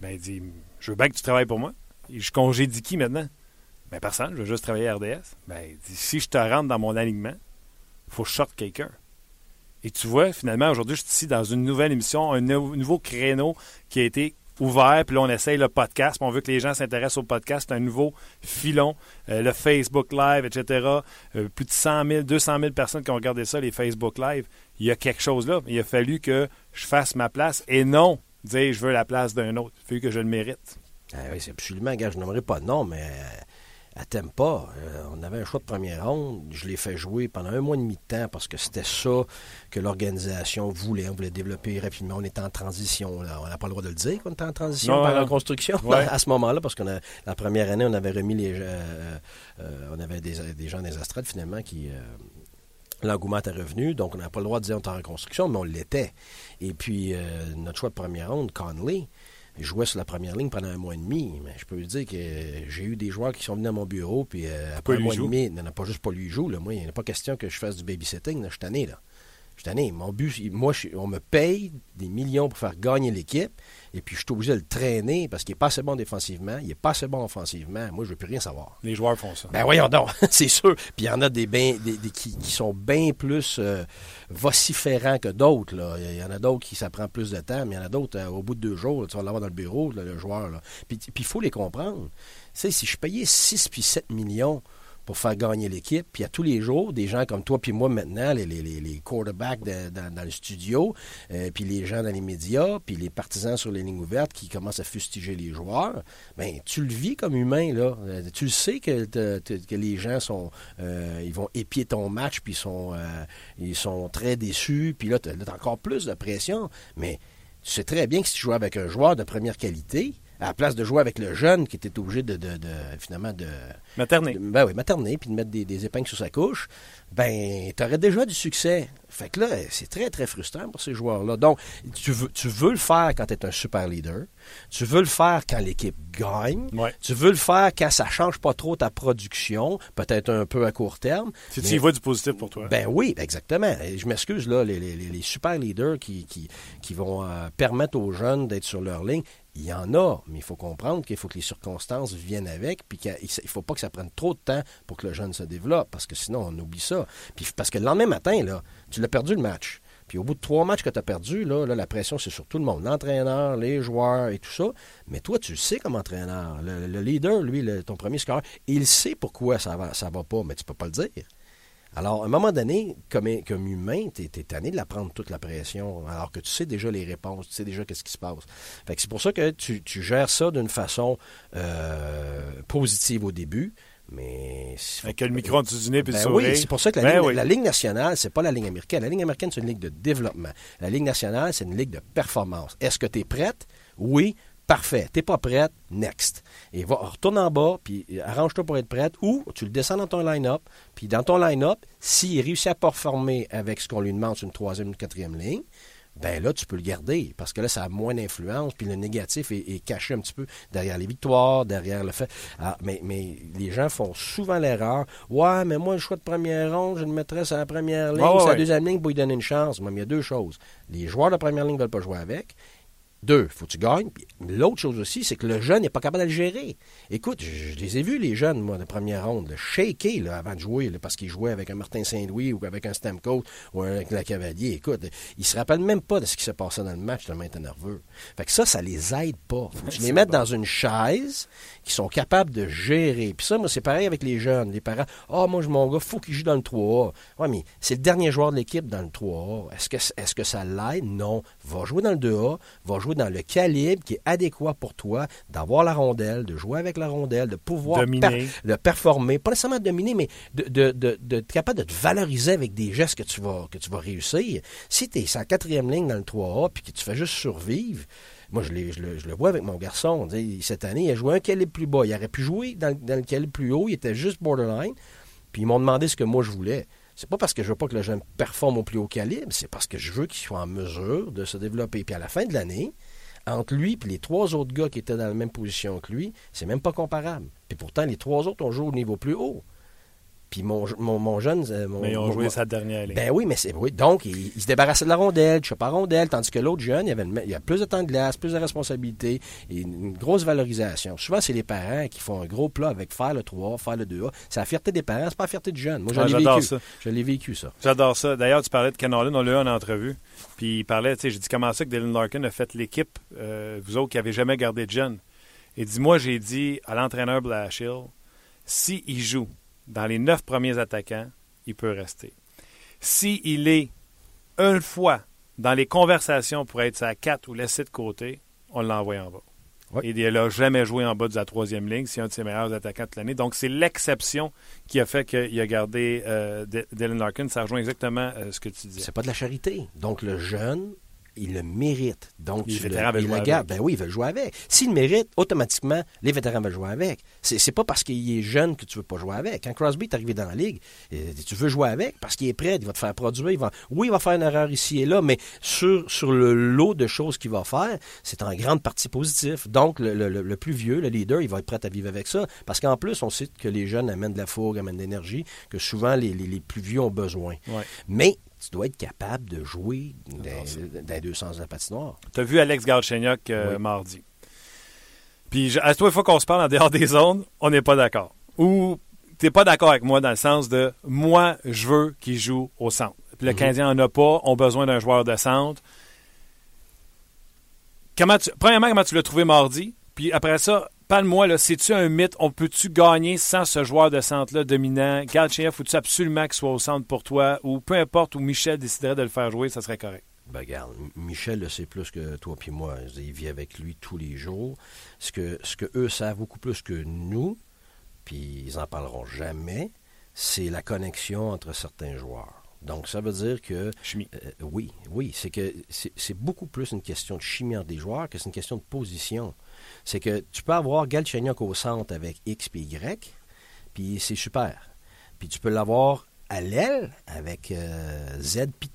Ben, il dit Je veux bien que tu travailles pour moi. Je congédie qui maintenant? Ben, personne, je veux juste travailler à RDS. Ben, Si je te rentre dans mon alignement, il faut que je quelqu'un. Et tu vois, finalement, aujourd'hui, je suis ici dans une nouvelle émission, un nou- nouveau créneau qui a été ouvert. Puis là, on essaye le podcast. Puis on veut que les gens s'intéressent au podcast. Un nouveau filon. Euh, le Facebook Live, etc. Euh, plus de 100 000, 200 000 personnes qui ont regardé ça, les Facebook Live. Il y a quelque chose là. Il a fallu que je fasse ma place et non dire je veux la place d'un autre. Il a fallu que je le mérite. Ah oui, c'est absolument, gars, je nommerai pas de nom, mais euh, à Tempa, euh, on avait un choix de première ronde. Je l'ai fait jouer pendant un mois et demi de temps parce que c'était ça que l'organisation voulait. On voulait développer rapidement. On était en transition. là. On n'a pas le droit de le dire qu'on était en transition Non, par non. reconstruction Ouais. à ce moment-là parce que la première année, on avait remis les. euh, euh, on avait des, des gens des astrades finalement qui. euh, L'engouement était revenu, donc on n'a pas le droit de dire on est en reconstruction, mais on l'était. Et puis, euh, notre choix de première ronde, Conley, jouait sur la première ligne pendant un mois et demi. Mais je peux vous dire que j'ai eu des joueurs qui sont venus à mon bureau, puis euh, après un mois et demi, non, non, pas juste pas lui joue. Là. Moi, il n'est pas question que je fasse du babysitting. Là. Je suis tanné, là. Je suis tanné. Mon but, moi, je on me paye des millions pour faire gagner l'équipe, et puis je suis obligé de le traîner parce qu'il n'est pas assez bon défensivement, il n'est pas assez bon offensivement. Moi, je ne veux plus rien savoir. Les joueurs font ça. Ben voyons donc, c'est sûr. Puis il y en a des, ben- des, des- qui, qui sont bien plus euh, vociférants que d'autres. là. Il y en a d'autres qui ça prend plus de temps, mais il y en a d'autres, euh, au bout de deux jours, là, tu vas l'avoir dans le bureau, là, le joueur. Là. Puis il faut les comprendre. Tu sais, si je payais 6 puis 7 millions pour faire gagner l'équipe, puis à tous les jours, des gens comme toi puis moi maintenant, les, quarterbacks dans, le studio, euh, puis les gens dans les médias, puis les partisans sur les lignes ouvertes qui commencent à fustiger les joueurs, ben tu le vis comme humain là. Euh, Tu le sais que, les gens sont, euh, ils vont épier ton match, puis ils sont, ils sont très déçus, puis là tu as encore plus de pression, mais tu sais très bien que si tu joues avec un joueur de première qualité, à la place de jouer avec le jeune qui était obligé de, de- de- finalement de ben oui, materner, puis de mettre des, des épingles sur sa couche, ben, tu aurais déjà du succès. Fait que là, c'est très, très frustrant pour ces joueurs-là. Donc, tu veux, tu veux le faire quand tu es un super leader. Tu veux le faire quand l'équipe gagne. Ouais. Tu veux le faire quand ça change pas trop ta production, peut-être un peu à court terme. Si mais- tu y vois du positif pour toi. ben oui, exactement. Et je m'excuse, là, les, les- les- les super leaders qui, qui, qui vont euh, permettre aux jeunes d'être sur leur ligne, il y en a, mais il faut comprendre qu'il faut que les circonstances viennent avec, puis qu'il ne faut pas que ça prenne trop de temps pour que le jeune se développe, parce que sinon, on oublie ça. Puis parce que le lendemain matin, là, tu l'as perdu le match. Puis au bout de trois matchs que tu as perdu, là, la pression, c'est sur tout le monde. L'entraîneur, les joueurs et tout ça. Mais toi, tu le sais comme entraîneur. Le, le leader, lui, ton premier score, il sait pourquoi ça va, ça va pas, mais tu peux pas le dire. Alors, à un moment donné, comme, comme humain, tu es, tanné de la prendre toute la pression, alors que tu sais déjà les réponses, tu sais déjà qu'est-ce qui se passe. Fait que c'est pour ça que tu, tu gères ça d'une façon euh, positive au début, mais... Avec le micro en dessous du nez puis Ben oui, c'est pour ça que la, Ben ligne, oui. la Ligue nationale, c'est pas la Ligue américaine. La Ligue américaine, c'est une ligue de développement. La Ligue nationale, c'est une ligue de performance. Est-ce que tu es prête? Oui. Parfait. T'es pas prête? Next. Et va, retourne en bas, puis arrange-toi pour être prête, ou tu le descends dans ton line-up, puis dans ton line-up, s'il réussit à performer avec ce qu'on lui demande sur une troisième, une quatrième ligne, ben là, tu peux le garder parce que là, ça a moins d'influence, puis le négatif est, caché un petit peu derrière les victoires, derrière le fait. Ah, mais, mais les gens font souvent l'erreur. Ouais, mais moi, le choix de première ronde, je le mettrais sur la première ligne, sur la deuxième ligne pour lui donner une chance. Mais il y a deux choses. Les joueurs de première ligne ne veulent pas jouer avec. Deux, faut que tu gagnes. L'autre chose aussi, c'est que le jeune n'est pas capable de le gérer. Écoute, je, les ai vus, les jeunes, moi, de première ronde, le shaker là, avant de jouer, parce qu'ils jouaient avec un Martin Saint-Louis ou avec un Stamcoat ou avec la Cavalier. Écoute, ils se rappellent même pas de ce qui s'est passé dans le match, tellement ils étaient nerveux. Fait que ça, ça les aide pas. Faut que tu les mettes dans une chaise qui sont capables de gérer. Puis ça, moi, c'est pareil avec les jeunes. Les parents, ah, oh, moi, mon gars, faut qu'il joue dans le 3A. Ouais, mais c'est le dernier joueur de l'équipe dans le 3A. Est-ce que, est-ce que ça l'aide? Non. Va jouer dans le 2A, va jouer dans le calibre qui est adéquat pour toi, d'avoir la rondelle, de jouer avec la rondelle, de pouvoir de performer, pas nécessairement dominer, mais de, de, capable de te valoriser avec des gestes que tu vas, que tu vas réussir. Si tu es sa quatrième ligne dans le 3A puis que tu fais juste survivre, moi, je, je, le, je, le, vois avec mon garçon. Cette année, il a joué un calibre plus bas. Il aurait pu jouer dans, dans le calibre plus haut. Il était juste borderline. Puis ils m'ont demandé ce que moi je voulais. C'est pas parce que je veux pas que le jeune performe au plus haut calibre, c'est parce que je veux qu'il soit en mesure de se développer. Puis à la fin de l'année, entre lui et les trois autres gars qui étaient dans la même position que lui, c'est même pas comparable. Puis pourtant, les trois autres ont joué au niveau plus haut. Puis mon, mon, jeune. Euh, mais ils ont joué sa dernière ligne. Ben oui, mais c'est. Oui, donc, il, se débarrassait de la rondelle, je pas rondelle, tandis que l'autre jeune, il, avait il a plus de temps de glace, plus de responsabilités, et une grosse valorisation. Souvent, c'est les parents qui font un gros plat avec faire le 3, faire le 2A. C'est la fierté des parents, c'est pas la fierté du jeune. Moi, j'en ah, vécu. Ça. Je l'ai vécu, ça. J'adore ça. D'ailleurs, tu parlais de Ken on l'a eu en entrevue. Puis il parlait, tu sais, j'ai dit comment ça que Dylan Larkin a fait l'équipe, euh, vous autres qui n'avez jamais gardé de jeune. Et dis-moi, j'ai dit à l'entraîneur Blashill, s'il il joue dans les neuf premiers attaquants, il peut rester. S'il est une fois dans les conversations pour être sa 4 ou laissé de côté, on l'envoie en bas. il n'a jamais joué en bas de la troisième ligne. C'est un de ses meilleurs attaquants de l'année. Donc, c'est l'exception qui a fait qu'il a gardé euh, Dylan Larkin. Ça rejoint exactement euh, ce que tu dis. C'est pas de la charité. Donc, le jeune il le mérite. Donc, les vétérans veulent jouer avec. Ben oui, il veut jouer avec. S'il le mérite, automatiquement, les vétérans veulent jouer avec. C'est pas parce qu'il est jeune que tu veux pas jouer avec. Quand Crosby est arrivé dans la ligue, euh, tu veux jouer avec parce qu'il est prêt, il va te faire produire. Il va, oui, il va faire une erreur ici et là, mais sur, sur le lot de choses qu'il va faire, c'est en grande partie positif. Donc, le, plus vieux, le leader, il va être prêt à vivre avec ça. Parce qu'en plus, on sait que les jeunes amènent de la fougue, amènent de l'énergie, que souvent les, les, plus vieux ont besoin. Mais tu dois être capable de jouer dans, les deux sens de la patinoire. Tu as vu Alex Galchenyuk euh, mardi. Puis à chaque fois qu'on se parle en dehors des zones, on n'est pas d'accord. Ou tu n'es pas d'accord avec moi dans le sens de moi, je veux qu'il joue au centre. Puis le mhm. Canadien n'en a pas, on a besoin d'un joueur de centre. Comment tu, premièrement, comment tu l'as trouvé mardi? Puis après ça, Parle-moi, là, c'est-tu un mythe? On peut-tu gagner sans ce joueur de centre-là dominant? Galchev, faut-tu absolument qu'il soit au centre pour toi? Ou peu importe où Michel déciderait de le faire jouer, ça serait correct. Ben, regarde, Michel le sait plus que toi puis moi. Il vit avec lui tous les jours. Ce que, ce que eux savent beaucoup plus que nous, puis ils en parleront jamais, c'est la connexion entre certains joueurs. Donc, ça veut dire que. Chimie. Euh, oui, oui. C'est que c'est beaucoup plus une question de chimie entre des joueurs que c'est une question de position c'est que tu peux avoir Galchenyuk au centre avec X et Y, puis c'est super. Puis tu peux l'avoir à l'aile avec euh, Z puis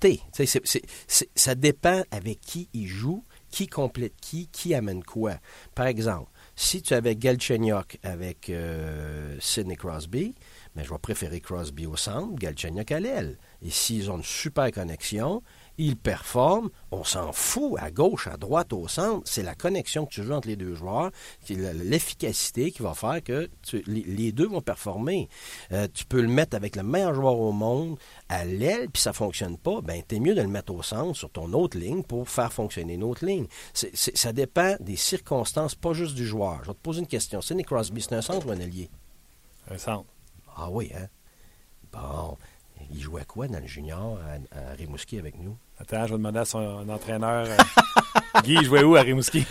ça dépend avec qui il joue, qui complète qui, qui amène quoi. Par exemple, si tu avais Galchenyuk avec euh, Sidney Crosby, mais ben, je vais préférer Crosby au centre, Galchenyuk à l'aile. Et s'ils ont une super connexion, il performe, on s'en fout, à gauche, à droite, au centre, c'est la connexion que tu veux entre les deux joueurs, l'efficacité qui va faire que les deux vont performer. Euh, tu peux le mettre avec le meilleur joueur au monde à l'aile, puis ça ne fonctionne pas, ben es mieux de le mettre au centre, sur ton autre ligne, pour faire fonctionner une autre ligne. ça dépend des circonstances, pas juste du joueur. Je vais te poser une question. Sidney Crosby, c'est un centre ou un allié? Un centre. Ah oui, hein? Bon. Il jouait à quoi dans le junior à, Rimouski avec nous? Attends, je vais demander à son entraîneur. Euh, Guy, il jouait où à Rimouski?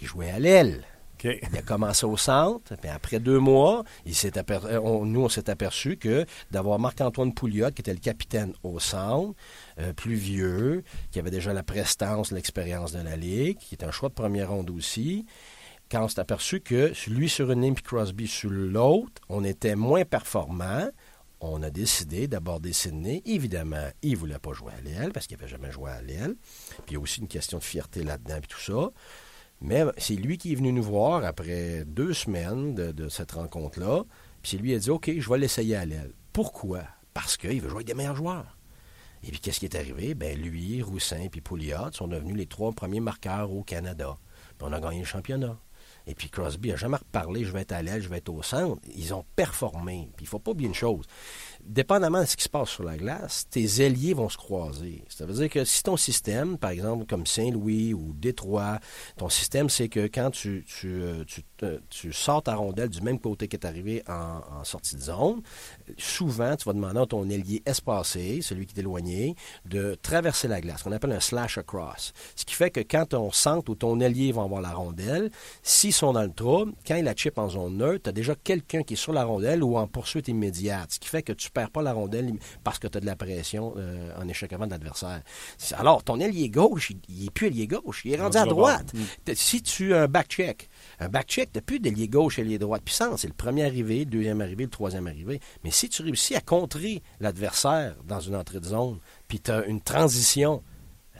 Il jouait à l'aile. Il a commencé au centre, puis après deux mois, il euh, nous, on s'est aperçu que d'avoir Marc-Antoine Pouliot, qui était le capitaine au centre, euh, plus vieux, qui avait déjà la prestance, l'expérience de la Ligue, qui était un choix de première ronde aussi, quand on s'est aperçu que lui sur une ligne puis Crosby sur l'autre, on était moins performant, on a décidé d'aborder Sydney. Évidemment, il ne voulait pas jouer à l'aile parce qu'il n'avait jamais joué à l'aile. Puis il y a aussi une question de fierté là-dedans et tout ça. Mais c'est lui qui est venu nous voir après deux semaines de, cette rencontre-là. Puis lui a dit OK, je vais l'essayer à l'aile. Pourquoi? Parce qu'il veut jouer avec des meilleurs joueurs. Et puis qu'est-ce qui est arrivé? Ben lui, Roussin et Pouliot sont devenus les trois premiers marqueurs au Canada. Puis on a gagné le championnat. Et puis Crosby a jamais reparlé, je vais être à l'aile, je vais être au centre. Ils ont performé. Puis il faut pas oublier une chose dépendamment de ce qui se passe sur la glace, tes ailiers vont se croiser. Ça veut dire que si ton système, par exemple, comme Saint-Louis ou Détroit, ton système, c'est que quand tu, tu, tu, sors ta rondelle du même côté que tu arrivé en, sortie de zone, souvent, tu vas demander à ton ailier espacé, celui qui est éloigné, de traverser la glace, qu'on appelle un slash across. Ce qui fait que quand ton centre ou ton ailier va avoir la rondelle, s'ils sont dans le trou, quand il la chip en zone neutre, tu as déjà quelqu'un qui est sur la rondelle ou en poursuite immédiate. Ce qui fait que tu perds pas la rondelle parce que tu as de la pression euh, en échec avant de l'adversaire. Alors, ton ailier gauche, il, n'est plus ailier gauche, il est rendu à droite. Mm. Si tu as un back-check, un back-check, tu n'as plus d'ailier gauche et ailier droite puissant. C'est le premier arrivé, le deuxième arrivé, le troisième arrivé. Mais si tu réussis à contrer l'adversaire dans une entrée de zone, puis tu as une transition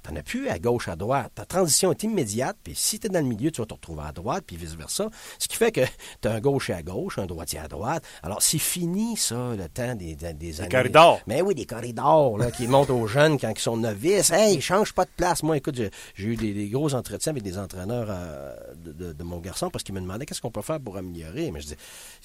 tu n'en as plus à gauche, à droite. Ta transition est immédiate, puis si tu es dans le milieu, tu vas te retrouver à droite, puis vice-versa. Ce qui fait que tu as un gaucher à gauche, un droitier à droite. Alors, c'est fini, ça, le temps des, des, des années. Des corridors. Mais oui, des corridors, là, qui montent aux jeunes quand ils sont novices. Hey, ils changent pas de place. Moi, écoute, j'ai eu des, gros entretiens avec des entraîneurs euh, de, mon garçon parce qu'ils me demandaient qu'est-ce qu'on peut faire pour améliorer. Mais je dis,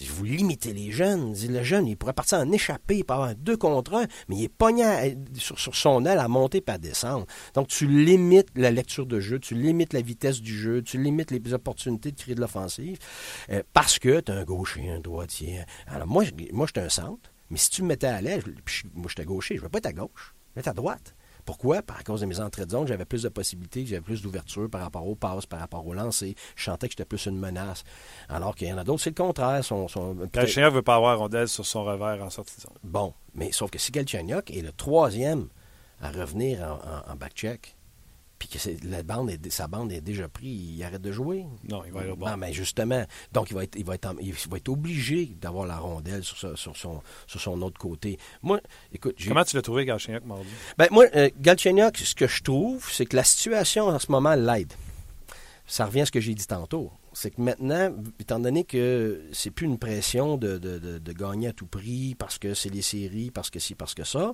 vous limitez les jeunes. Je dis, le jeune, il pourrait partir en échappée, il peut avoir deux contre un, mais il est pogné sur, sur, son aile à monter et à descendre. Donc, tu limites la lecture de jeu, tu limites la vitesse du jeu, tu limites les opportunités de créer de l'offensive euh, parce que tu as un gaucher, un droitier. Alors, moi, moi j'étais un centre, mais si tu me mettais à l'aise, moi, j'étais gaucher, je ne vais pas être à gauche, je vais être à droite. Pourquoi? Par cause de mes entrées de zone, j'avais plus de possibilités, j'avais plus d'ouverture par rapport aux passes, par rapport au lancer. Je sentais que j'étais plus une menace. Alors qu'il y en a d'autres, c'est le contraire. Son, son, ne veut pas avoir rondelle sur son revers en sortie de zone. Bon, mais sauf que si Galchenyuk est le troisième à revenir en, en back-check, puis que la bande est, sa bande est déjà prise, il arrête de jouer. Non, il va aller au Non, mais justement, donc il va être, il va être, il va être obligé d'avoir la rondelle sur, sur, son, sur son autre côté. Moi, écoute, comment tu l'as trouvé Galchenyuk mardi? Ben moi, euh, Galchenyuk, ce que je trouve, c'est que la situation en ce moment l'aide. Ça revient à ce que j'ai dit tantôt c'est que maintenant, étant donné que c'est plus une pression de, de, de, gagner à tout prix parce que c'est les séries, parce que ci, parce que ça,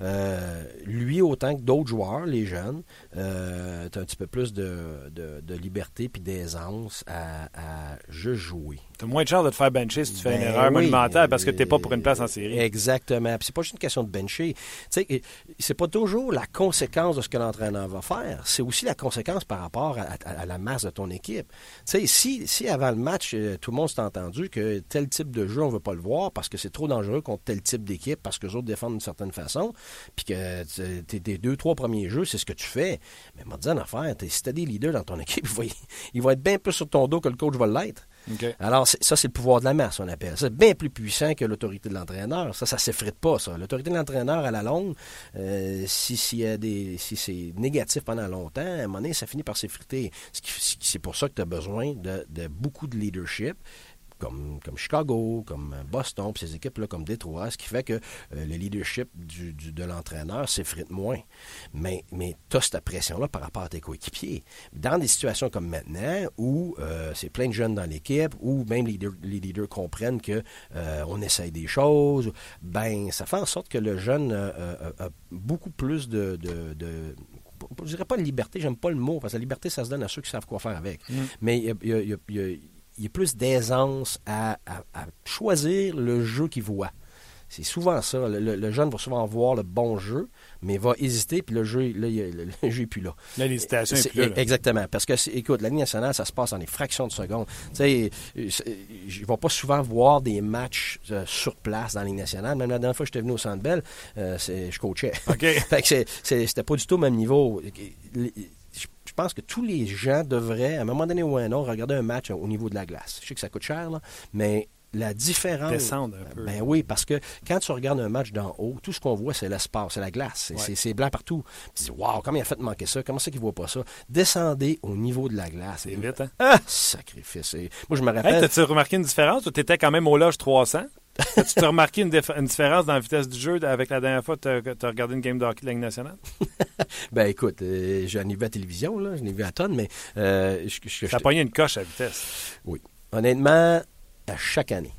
euh, lui, autant que d'autres joueurs, les jeunes, euh, tu as un petit peu plus de, liberté puis d'aisance à, à juste jouer. Tu as moins de chance de te faire bencher si tu fais une ben erreur monumentale parce que tu n'es pas pour une place en série. Exactement. Puis c'est pas juste une question de bencher. Tu sais, c'est pas toujours la conséquence de ce que l'entraîneur va faire. C'est aussi la conséquence par rapport à, la masse de ton équipe. Tu sais, si, avant le match, euh, tout le monde s'est entendu que tel type de jeu, on veut pas le voir parce que c'est trop dangereux contre tel type d'équipe, parce que les autres défendent d'une certaine façon, puis que tes deux, trois premiers jeux, c'est ce que tu fais. Mais m'a dit en affaire, si tu as des leaders dans ton équipe, ils vont, être bien plus sur ton dos que le coach va l'être. Alors, ça, c'est le pouvoir de la masse, on appelle. C'est bien plus puissant que l'autorité de l'entraîneur. Ça, ça ne s'effrite pas, ça. L'autorité de l'entraîneur, à la longue, euh, si, c'est négatif pendant longtemps, à un moment donné, ça finit par s'effriter. C'est pour ça que tu as besoin de beaucoup de leadership comme, comme Chicago, comme Boston, puis ces équipes-là comme Détroit, ce qui fait que euh, le leadership du, de l'entraîneur s'effrite moins. Mais, mais tu as cette pression-là par rapport à tes coéquipiers. Dans des situations comme maintenant, où euh, c'est plein de jeunes dans l'équipe, où même les, les leaders comprennent que euh, on essaye des choses, ben ça fait en sorte que le jeune a beaucoup plus de, de, de je dirais pas de liberté, j'aime pas le mot, parce que la liberté, ça se donne à ceux qui savent quoi faire avec. Mm. Mais il y a, il y a plus d'aisance à, choisir le jeu qu'il voit. C'est souvent ça. Le, jeune va souvent voir le bon jeu, mais va hésiter, puis le jeu, là, le, jeu n'est plus là. l'hésitation est, plus là. Exactement. Parce que, écoute, la Ligue nationale, ça se passe en des fractions de secondes. Tu sais, je ne vais pas souvent voir des matchs euh, sur place dans la Ligue nationale. Même la dernière fois que j'étais venu au Centre Bell, euh, je coachais. OK. fait que c'était pas du tout au même niveau pense que tous les gens devraient, à un moment donné ou à un autre, regarder un match au niveau de la glace. Je sais que ça coûte cher, mais la différence. Descendre un peu. Ben oui, parce que quand tu regardes un match d'en haut, tout ce qu'on voit, c'est l'espace, c'est la glace. C'est blanc partout. Tu dis, waouh, comment il a fait de manquer ça? Comment c'est qu'il ne voit pas ça? Descendez au niveau de la glace. C'est vite, hein? Ah, sacrifice. Moi, je me rappelle. Hey, T'as-tu remarqué une différence? Tu étais quand même au loge 300? As-tu t'as remarqué une, différence dans la vitesse du jeu avec la dernière fois que tu as regardé une game de hockey de la Ligue nationale? Ben écoute, euh, j'en ai vu à la télévision, là, j'en ai vu à tonnes, mais euh, je, je- Ça a pogné une coche à vitesse. honnêtement, à chaque année,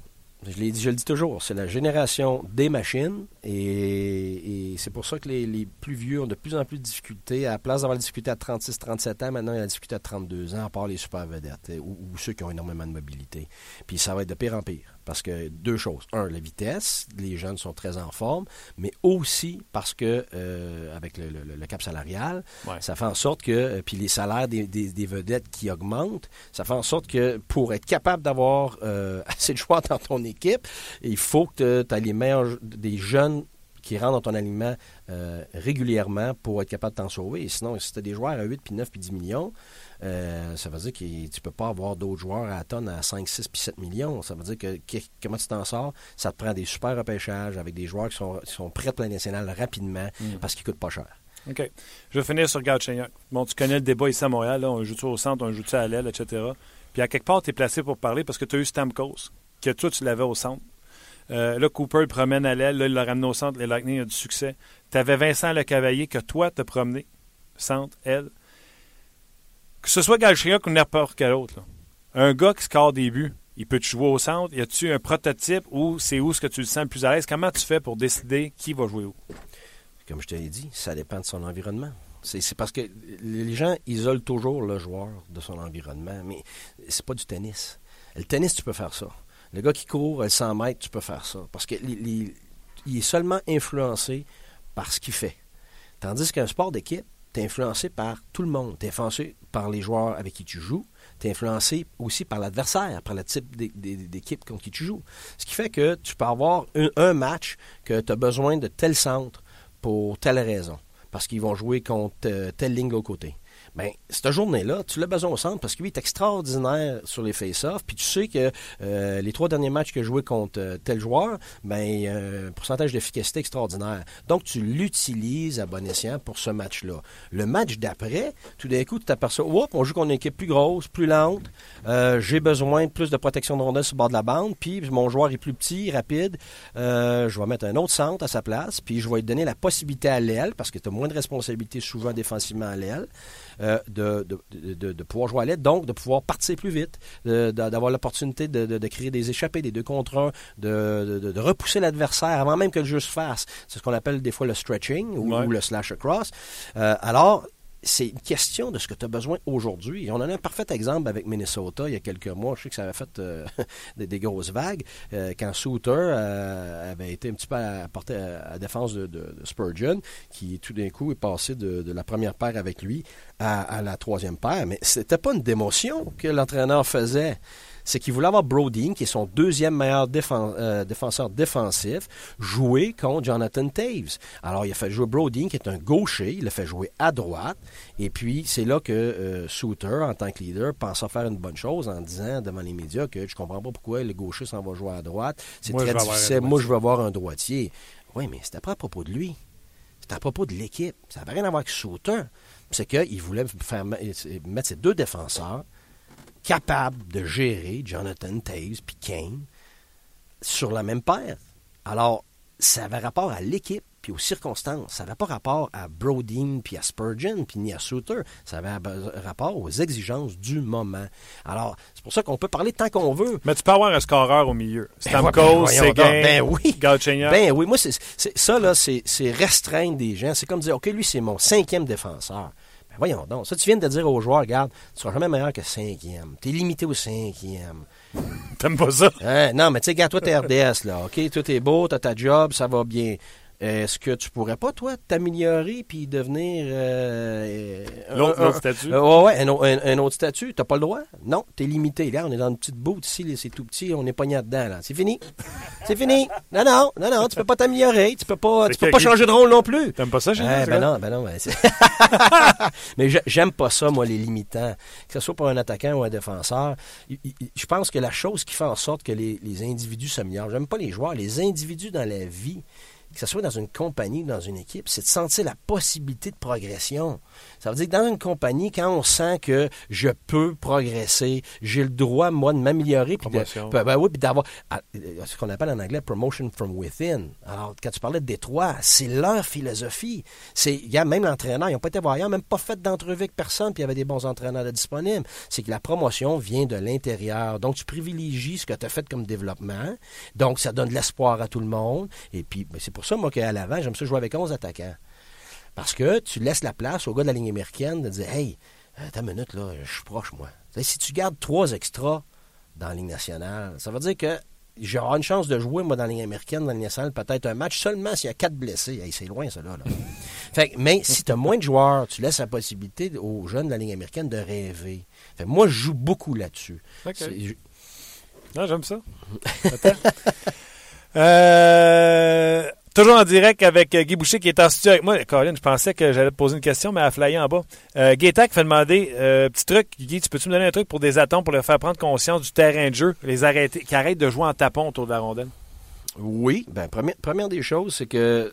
je, l'ai je le dis toujours, c'est la génération des machines et, et c'est pour ça que les, les plus vieux ont de plus en plus de difficultés. À la place d'avoir la difficulté à 36-37 ans, maintenant il y a la difficulté à 32 ans, à part les super vedettes ou, ou ceux qui ont énormément de mobilité. Puis ça va être de pire en pire parce que deux choses. Un, la vitesse, les jeunes sont très en forme, mais aussi parce que euh, avec le, le- le cap salarial, Ouais. ça fait en sorte que, euh, puis les salaires des, des- des vedettes qui augmentent, ça fait en sorte que pour être capable d'avoir euh, assez de joueurs dans ton équipe, il faut que tu aies les meilleurs, des jeunes qui rentrent dans ton alignement euh, régulièrement pour être capable de t'en sauver. Et sinon, si tu as des joueurs à 8, puis 9, puis 10 millions, euh, ça veut dire que tu ne peux pas avoir d'autres joueurs à la tonne à 5, 6, puis 7 millions. Ça veut dire que, que- comment tu t'en sors? Ça te prend des super repêchages avec des joueurs qui sont, qui sont prêts pour la nationale rapidement parce qu'ils coûtent pas cher. OK. Je vais finir sur Galchenyuk. Bon, tu connais le débat ici à Montréal. Là, on joue-tu au centre, on joue-tu à l'aile, etc. Puis à quelque part, tu es placé pour parler parce que tu as eu Stamkos, que toi, tu l'avais au centre. Euh, là, Cooper promène à l'aile. Là, il l'a ramené au centre. Les Lightning ont du succès. Tu avais Vincent Le Cavalier que toi, t'as promené. Centre, aile. Que ce soit Galchenyuk ou n'importe quel autre. là. Un gars qui score des buts, il peut te jouer au centre. Y a-tu un prototype ou c'est où ce que tu le sens le plus à l'aise? Comment tu fais pour décider qui va jouer où? Comme je te l'ai dit, ça dépend de son environnement. C'est c'est parce que les gens isolent toujours le joueur de son environnement, mais c'est pas du tennis. Le tennis, tu peux faire ça. Le gars qui court à 100 mètres, tu peux faire ça. Parce que les- les- il est seulement influencé par ce qu'il fait. Tandis qu'un sport d'équipe, tu es influencé par tout le monde. Tu es influencé par les joueurs avec qui tu joues. Tu es influencé aussi par l'adversaire, par le type d'é- d'é- d'équipe contre qui tu joues. Ce qui fait que tu peux avoir un, un match que tu as besoin de tel centre pour telle raison. Parce qu'ils vont jouer contre euh, telle ligne l'autre côté. Bien, cette journée-là, tu l'as besoin au centre parce qu'il est extraordinaire sur les face-offs. Puis tu sais que euh, les trois derniers matchs que joué contre euh, tel joueur, ben, a un pourcentage d'efficacité extraordinaire. Donc, tu l'utilises à bon escient pour ce match-là. Le match d'après, tout d'un coup, tu t'aperçois, Oups, on joue contre une équipe plus grosse, plus lente. Euh, J'ai besoin de plus de protection de rondelle sur le bord de la bande. Puis mon joueur est plus petit, rapide. Euh, je vais mettre un autre centre à sa place. Puis je vais lui donner la possibilité à l'aile, parce que tu as moins de responsabilités souvent défensivement à l'aile, euh, de, de, de- de- de pouvoir jouer à l'aile, donc de pouvoir partir plus vite, de- d'avoir l'opportunité de, créer des échappées, des deux contre un, de, repousser l'adversaire avant même que le jeu se fasse. C'est ce qu'on appelle des fois le stretching ou, Ouais. ou le slash across. Euh, alors, c'est une question de ce que tu as besoin aujourd'hui. On en a un parfait exemple avec Minnesota il y a quelques mois. Je sais que ça avait fait euh, des, grosses vagues euh, quand Souter euh, avait été un petit peu à, à, défense de, Spurgeon, qui tout d'un coup est passé de, de la première paire avec lui à, à la troisième paire. Mais c'était pas une démotion que l'entraîneur faisait c'est qu'il voulait avoir Brodeen, qui est son deuxième meilleur euh, défenseur défensif, jouer contre Jonathan Taves. Alors, il a fait jouer Brodeen, qui est un gaucher, il l'a fait jouer à droite, et puis c'est là que euh, Souter, en tant que leader, pensait faire une bonne chose en disant devant les médias que je comprends pas pourquoi le gaucher s'en va jouer à droite, c'est très difficile, moi je veux avoir un droitier. Oui, mais c'était pas à propos de lui. C'était à propos de l'équipe. Ça n'avait rien à voir avec Souter. C'est qu'il voulait faire mettre ses deux défenseurs capable de gérer Jonathan Taves puis Kane sur la même paire. Alors, ça avait rapport à l'équipe puis aux circonstances. Ça n'avait pas rapport à Brodeen puis à Spurgeon puis ni à Souter. Ça avait rapport aux exigences du moment. Alors, c'est pour ça qu'on peut parler tant qu'on veut. Mais tu peux avoir un scoreur au milieu. Ben, ben, Stamkos, voyons Seguin. Ben oui. Ben oui, moi, c'est, ça, là, c'est, c'est restreindre des gens. C'est comme dire, OK, lui, c'est mon cinquième défenseur. Voyons donc. Ça, tu viens de dire aux joueurs, regarde, tu seras jamais meilleur que cinquième. Tu es limité au cinquième. T'aimes pas ça? Hein? Non, mais tu sais, regarde, toi, t'es RDS, là. OK, tout est beau, t'as ta job, ça va bien. Est-ce que tu pourrais pas, toi, t'améliorer puis devenir. euh, un- L'autre un- statut. euh, ouais, ouais, un, au- un- un autre statut. T'as pas le droit? Non, t'es limité. Là, on est dans une petite boute ici, c'est tout petit, on est pogné dedans, là. C'est fini. C'est fini. Non, non, non, non, tu peux pas t'améliorer. Tu peux pas, tu peux pas changer de rôle non plus. T'aimes pas ça, chez Eh, ben non, ben non, ben Mais j'ai- j'aime pas ça, moi, les limitants. Que ce soit pour un attaquant ou un défenseur. Je pense que la chose qui fait en sorte que les, les individus s'améliorent, j'aime pas les joueurs, les individus dans la vie que ce soit dans une compagnie ou dans une équipe, c'est de sentir la possibilité de progression. Ça veut dire que dans une compagnie, quand on sent que je peux progresser, j'ai le droit, moi, de m'améliorer, puis Promotion. de- ben oui, puis d'avoir ah, euh, ce qu'on appelle en anglais promotion from within. Alors, quand tu parlais de Détroit, c'est leur philosophie. C'est, il y a même l'entraîneur, ils n'ont pas été n'ont même pas fait d'entrevue avec personne, puis il y avait des bons entraîneurs disponibles. C'est que la promotion vient de l'intérieur. Donc, tu privilégies ce que tu as fait comme développement. Donc, ça donne de l'espoir à tout le monde. Et puis, ben, c'est pour ça, moi, qu'à l'avant, j'aime ça jouer avec 11 attaquants. Parce que tu laisses la place au gars de la ligne américaine de dire Hey, attends une minute, là, je suis proche, moi. Si tu gardes trois extras dans la Ligue nationale, ça veut dire que j'aurai une chance de jouer, moi, dans la Ligue américaine, dans la Ligue nationale, peut-être un match seulement s'il y a quatre blessés. Hey, c'est loin, ça, là. là. fait, que- mais si tu as moins de joueurs, tu laisses la possibilité aux jeunes de la Ligue américaine de rêver. Fait, que moi, je joue beaucoup là-dessus. OK. C'est- je- Non, j'aime ça. Attends. Euh, toujours en direct avec euh, Guy Boucher qui est en studio avec moi. Colin, je pensais que j'allais te poser une question, mais elle a en bas. Euh, Gaétac fait demander, euh, petit truc, Guy, tu peux-tu me donner un truc pour des atomes pour leur faire prendre conscience du terrain de jeu, les arrêter, qui arrêtent de jouer en tapon autour de la rondelle? Oui, ben première, première des choses, c'est que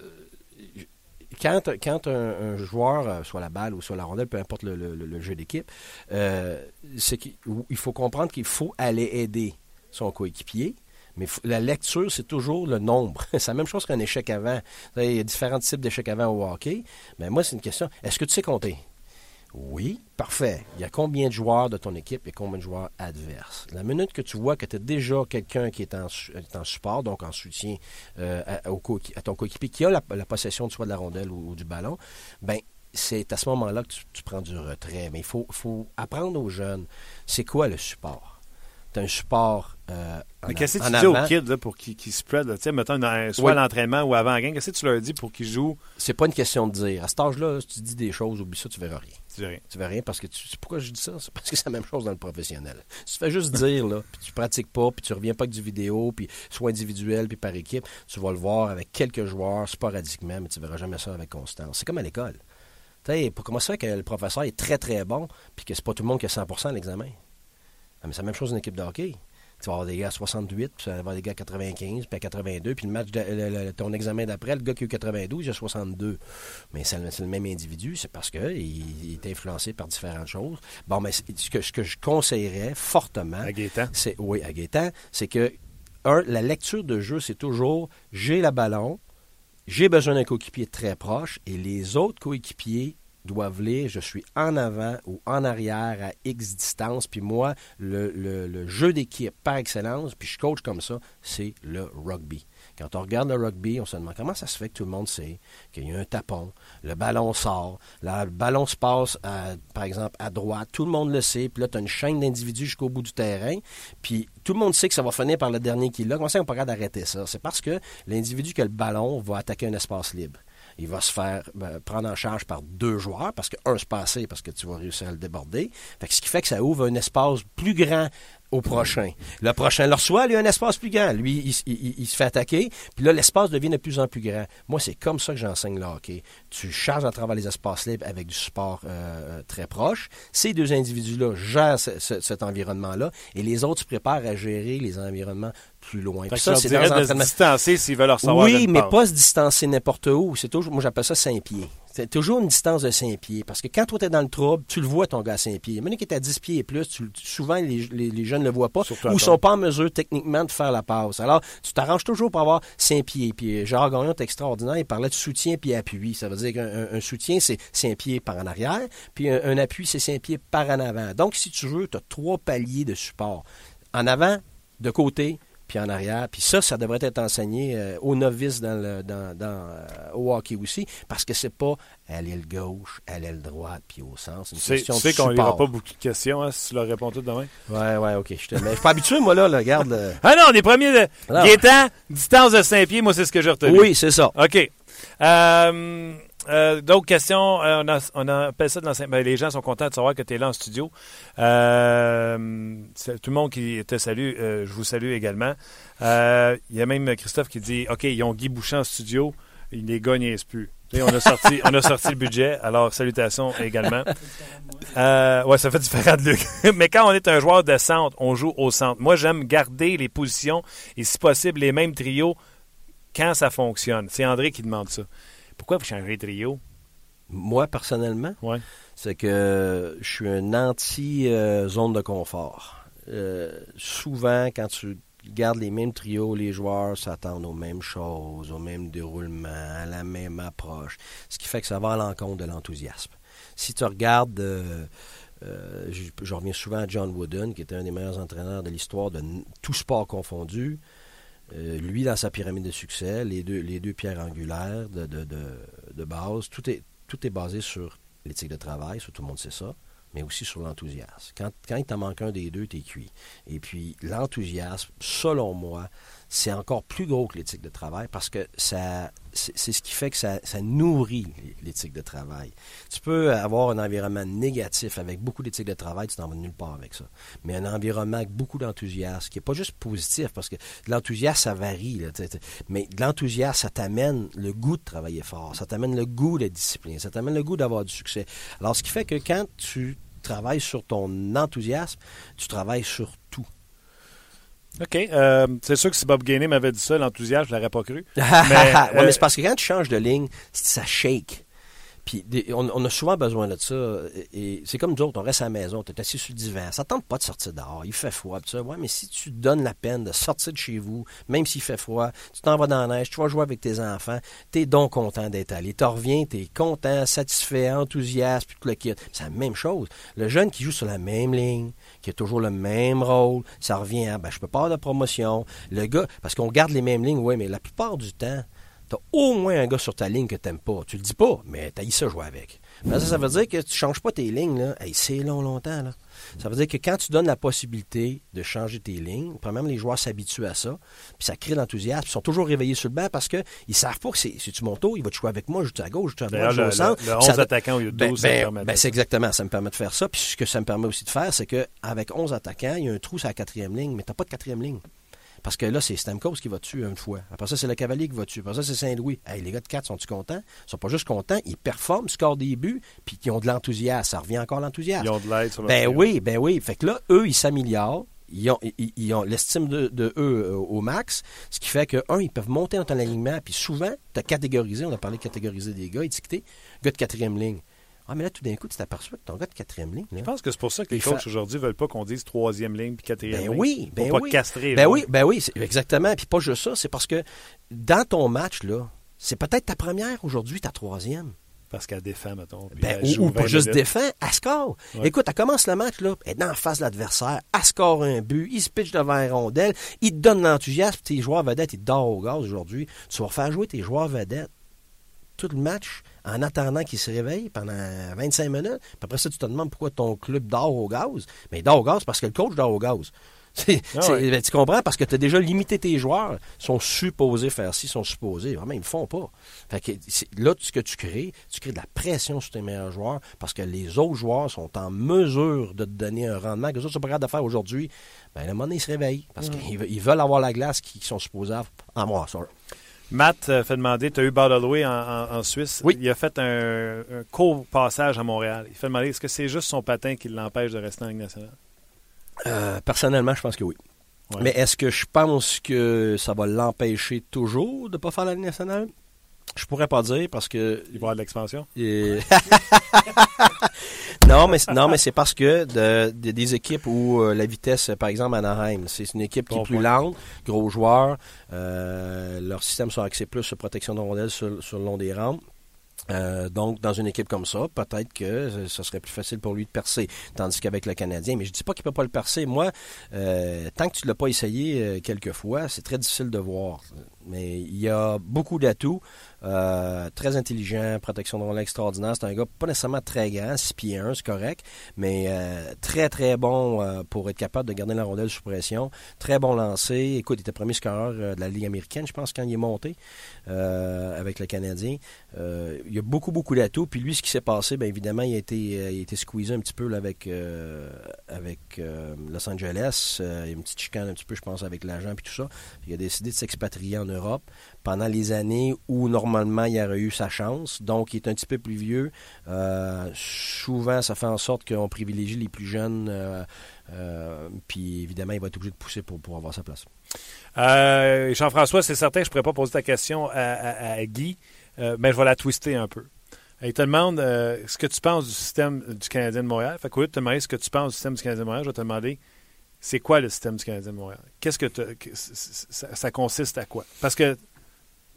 quand, quand un, joueur, euh, soit la balle ou soit la rondelle, peu importe le, le- jeu d'équipe, euh, c'est qu'il il faut comprendre qu'il faut aller aider son coéquipier. Mais la lecture, c'est toujours le nombre. c'est la même chose qu'un échec avant. Il y a différents types d'échecs avant au hockey. Mais moi, c'est une question. Est-ce que tu sais compter? Oui, parfait. Il y a combien de joueurs de ton équipe et combien de joueurs adverses? La minute que tu vois que tu as déjà quelqu'un qui est en, support, donc en soutien euh, à, au à ton coéquipier qui a la, la possession soit de la rondelle ou, du ballon, ben c'est à ce moment-là que tu, prends du retrait. Mais il faut apprendre aux jeunes, c'est quoi le support? Tu as un support euh, en, Mais qu'est-ce que tu dis aux kids là, pour qu'ils qu'ils spread, là, mettons, dans- soit Oui. à l'entraînement ou avant la game, qu'est-ce que tu leur dis pour qu'ils jouent? C'est pas une question de dire. À cet âge-là, si tu dis des choses, oublie ça, tu verras rien. Tu dis rien. Tu verras rien parce que tu pourquoi je dis ça? C'est parce que c'est la même chose dans le professionnel. Si tu fais juste dire, là, puis tu pratiques pas, puis tu reviens pas avec du vidéo, puis soit individuel, puis par équipe, tu vas le voir avec quelques joueurs sporadiquement, mais tu verras jamais ça avec constance. C'est comme à l'école. Tu sais, pour comment ça fait que le professeur est très très bon, puis que c'est pas tout le monde qui a 100 à l'examen? Ah, mais c'est la même chose dans équipe de hockey. Tu vas avoir des gars à 68, puis tu vas avoir des gars à 95, puis à 82, puis le match, de- le- le- ton examen d'après, le gars qui a eu 92, il a 62. Mais c'est le, même individu, c'est parce qu'il il est influencé par différentes choses. Bon, mais ce que, ce que je conseillerais fortement, À Gaétan. c'est oui, à Gaétan, c'est que un, la lecture de jeu, c'est toujours j'ai la ballon, j'ai besoin d'un coéquipier très proche et les autres coéquipiers doivent lire je suis en avant ou en arrière à X distance. Puis moi, le, jeu d'équipe par excellence, puis je coach comme ça, c'est le rugby. Quand on regarde le rugby, on se demande comment ça se fait que tout le monde sait qu'il y a un tapon, le ballon sort, le ballon se passe, par exemple, à droite, tout le monde le sait, puis là, tu as une chaîne d'individus jusqu'au bout du terrain, puis tout le monde sait que ça va finir par le dernier qui l'a. Comment ça, on peut d'arrêter ça? C'est parce que l'individu qui a le ballon va attaquer un espace libre. Il va se faire ben, prendre en charge par deux joueurs, parce que un se passer, parce que tu vas réussir à le déborder. Fait que ce qui fait que ça ouvre un espace plus grand au prochain. Le prochain le reçoit, lui, un espace plus grand. Lui, il, il- il- il se fait attaquer, puis là, l'espace devient de plus en plus grand. Moi, c'est comme ça que j'enseigne le hockey. Tu charges à travers les espaces libres avec du support euh, très proche. Ces deux individus-là gèrent ce- ce- cet environnement-là, et les autres se préparent à gérer les environnements plus loin. Puis ça, c'est leur de se distancer s'ils veulent leur savoir Oui, mais pas se distancer n'importe où. C'est toujours, moi j'appelle ça 5 pieds. C'est toujours une distance de 5 pieds. Parce que quand toi t'es dans le trouble, tu le vois ton gars à 5 pieds. Même qui est à 10 pieds et plus, tu- souvent les, les- les jeunes ne le voient pas Surtout ou sont pas en mesure techniquement de faire la passe. Alors, tu t'arranges toujours pour avoir 5 pieds. Puis Gérard Gagnon est extraordinaire. Il parlait de soutien puis appui. Ça veut dire qu'un un- un soutien, c'est 5 pieds par en arrière. Puis un, un appui, c'est 5 pieds par en avant. Donc, si tu veux, tu as trois paliers de support. En avant, de côté, puis en arrière. Puis ça, ça devrait être enseigné euh, aux novices dans le, dans, dans, euh, au hockey aussi, parce que c'est pas à l'aile gauche, à l'aile droite, puis au sens. C'est une Tu sais, question tu sais qu'on support. pas beaucoup de questions hein, si tu leur réponds tout demain. Ouais, ouais, ok. Je je suis pas habitué, moi, là, là, regarde. Ah non, on est premier de. Gaétan, distance de 5 pieds, moi c'est ce que j'ai retenu. Oui, c'est ça. OK. Euh, euh, D'autres questions? Euh, on, a, on ça de l'enseignement. Ben, les gens sont contents de savoir que tu es là en studio. Euh, tout le monde qui te salue, euh, je vous salue également. Il y a même Christophe qui dit OK, ils ont Guy Boucher en studio, les gars plus. On a sorti, on a sorti le budget, alors salutations également. Euh, ouais, ça fait différent de Luc. Mais quand on est un joueur de centre, on joue au centre. Moi, j'aime garder les positions et si possible les mêmes trios quand ça fonctionne. C'est André qui demande ça. Pourquoi vous changez de trio? Moi, personnellement, Ouais. c'est que je suis un anti-zone de confort. Euh, souvent, quand tu gardes les mêmes trios, les joueurs s'attendent aux mêmes choses, au même déroulement, à la même approche, ce qui fait que ça va à l'encontre de l'enthousiasme. Si tu regardes, euh, euh, je, je reviens souvent à John Wooden, qui était un des meilleurs entraîneurs de l'histoire de tout sport confondu. Euh, lui, dans sa pyramide de succès, les deux, les deux pierres angulaires de, de, de, base, tout est, tout est basé sur l'éthique de travail, tout le monde sait ça, mais aussi sur l'enthousiasme. Quand, quand il t'en manque un des deux, t'es cuit. Et puis, l'enthousiasme, selon moi, c'est encore plus gros que l'éthique de travail parce que ça, c'est ce qui fait que ça, nourrit l'éthique de travail. Tu peux avoir un environnement négatif avec beaucoup d'éthique de travail, tu t'en vas nulle part avec ça. Mais un environnement avec beaucoup d'enthousiasme, qui n'est pas juste positif, parce que l'enthousiasme, ça varie. mais l'enthousiasme, ça t'amène le goût de travailler fort, ça t'amène le goût de discipline, ça t'amène le goût d'avoir du succès. Alors, ce qui fait que quand tu travailles sur ton enthousiasme, tu travailles sur tout. OK. euh, c'est sûr que si Bob Gainey m'avait dit ça, l'enthousiasme, je l'aurais pas cru. mais, euh, mais c'est parce que quand tu changes de ligne, ça shake. Puis on, on a souvent besoin de ça. Et, c'est comme nous autres, on reste à la maison, tu es assis sur le divan. Ça ne tente pas de sortir dehors, il fait froid. Puis ça. Ouais, mais si tu te donnes la peine de sortir de chez vous, même s'il fait froid, tu t'en vas dans la neige, tu vas jouer avec tes enfants, tu es donc content d'être allé. Tu reviens, tu es content, satisfait, enthousiaste, puis tout le kit. C'est la même chose. Le jeune qui joue sur la même ligne, qui a toujours le même rôle, ça revient à ben, je peux pas avoir de promotion. Le gars, parce qu'on garde les mêmes lignes, oui, mais la plupart du temps, T'as au moins un gars sur ta ligne que t'aimes pas. Tu le dis pas, mais t'as ça jouer avec. Mais ça, ça veut dire que tu changes pas tes lignes, là. Hey, c'est long, longtemps, là. Ça veut dire que quand tu donnes la possibilité de changer tes lignes, même les joueurs s'habituent à ça, puis ça crée l'enthousiasme. Ils sont toujours réveillés sur le banc parce qu'ils savent pas que c'est, si tu montes haut, il va te jouer avec moi, je joue à gauche, je joue à droite, je joue le, au le, centre. le Puis 11 ça- attaquants au lieu de ben, 12, ça ben, permet de ben, faire c'est ça. exactement, ça me permet de faire ça. Puis ce que ça me permet aussi de faire, c'est qu'avec 11 attaquants, il y a un trou sur la quatrième ligne, mais t'as pas de quatrième ligne. Parce que là, c'est Stamkos qui va dessus une fois. Après ça, c'est le Cavalier qui va dessus. Après ça, c'est Saint-Louis. Hey, les gars de 4 sont-ils contents? Ils sont pas juste contents, ils performent, scorent des buts, puis ils ont de l'enthousiasme. Ça revient encore l'enthousiasme. Ils ont de l'aide sur Ben oui, ben oui. Fait que là, eux, ils s'améliorent. Ils ont, ils, ils ont l'estime de, de eux euh, au max, ce qui fait que, un, ils peuvent monter dans ton alignement, puis souvent, tu as catégorisé, on a parlé de catégoriser des gars, étiquetés, gars de quatrième ligne. Ah, mais là, tout d'un coup, tu t'aperçois que ton gars de quatrième ligne, là, Je pense que c'est pour ça que les coachs aujourd'hui veulent pas qu'on dise troisième ligne puis quatrième Ben ligne. oui, ben Pour pas oui. castrer. Ben oui, ben oui, exactement. Puis pas juste ça, c'est parce que dans ton match, là, c'est peut-être ta première aujourd'hui, ta troisième. Parce qu'elle défend, mettons. Ben, ou, ou pas 20 juste minutes. défend, elle score. Ouais. Écoute, elle commence le match, là, elle est en face de l'adversaire, elle score un but, il se pitch devant un rondelle, il te donne l'enthousiasme, tes joueurs vedettes, ils te dorent au gaz aujourd'hui. Tu vas faire jouer tes joueurs vedettes tout le match en attendant qu'ils se réveillent pendant 25 minutes. Puis après ça, tu te demandes pourquoi ton club dort au gaz. Mais il dort au gaz parce que le coach dort au gaz. Ah ouais. ben, tu comprends? Parce que tu as déjà limité tes joueurs. Ils sont supposés faire ci, ils sont supposés. Vraiment, ils ne le font pas. Fait que là, ce que tu crées, tu crées de la pression sur tes meilleurs joueurs parce que les autres joueurs sont en mesure de te donner un rendement que les autres sont pas capables de faire aujourd'hui. Ben, le moment donné, ils se réveillent parce qu'ils ve- ils veulent avoir la glace qu'ils sont supposés avoir. Matt euh, fait demander, tu as eu Bardalway en, en- en Suisse. Oui. Il a fait un, un court passage à Montréal. Il fait demander, est-ce que c'est juste son patin qui l'empêche de rester en Ligue nationale? Euh, personnellement, je pense que oui. Ouais. Mais est-ce que je pense que ça va l'empêcher toujours de ne pas faire la Ligue nationale? Je pourrais pas dire parce que. Il va y avoir de l'expansion? Et- non, mais, non, mais c'est parce que de, de- des équipes où euh, la vitesse, par exemple, Anaheim, c'est une équipe qui Bon est plus point. lente, gros joueurs, euh, leurs systèmes sont axés plus sur protection de rondelles sur, sur le long des rampes. Euh, donc, dans une équipe comme ça, peut-être que ce- ce serait plus facile pour lui de percer. Tandis qu'avec le Canadien, mais je dis pas qu'il peut pas le percer. Moi, euh, tant que tu l'as pas essayé euh, quelques fois, c'est très difficile de voir. Mais il y a beaucoup d'atouts. Euh, très intelligent, protection de rondelle extraordinaire. C'est un gars pas nécessairement très grand, 6 pieds 1, c'est correct, mais euh, très très bon euh, pour être capable de garder la rondelle sous pression. Très bon lancé. Écoute, il était premier scoreur de la Ligue américaine, je pense, quand il est monté avec le Canadien. Il y a beaucoup, beaucoup d'atouts. Puis lui, ce qui s'est passé, bien évidemment, il a été, il été squeezé un petit peu avec, avec Los Angeles. Il y a une petite chicane un petit peu, je pense, avec l'agent puis tout ça. Il a décidé de s'expatrier en Europe pendant les années où, normalement, normalement, il aurait eu sa chance. Donc, il est un petit peu plus vieux. Euh, souvent, ça fait en sorte qu'on privilégie les plus jeunes. Euh, euh, puis, évidemment, il va être obligé de pousser pour, avoir sa place. Jean-François, c'est certain, je ne pourrais pas poser ta question à, Guy, mais je vais la twister un peu. Il te demande ce que tu penses du système du Canadien de Montréal. Fait qu'au lieu de te demander ce que tu penses du système du Canadien de Montréal, je vais te demander c'est quoi le système du Canadien de Montréal? Qu'est-ce que ça, consiste à quoi? Parce que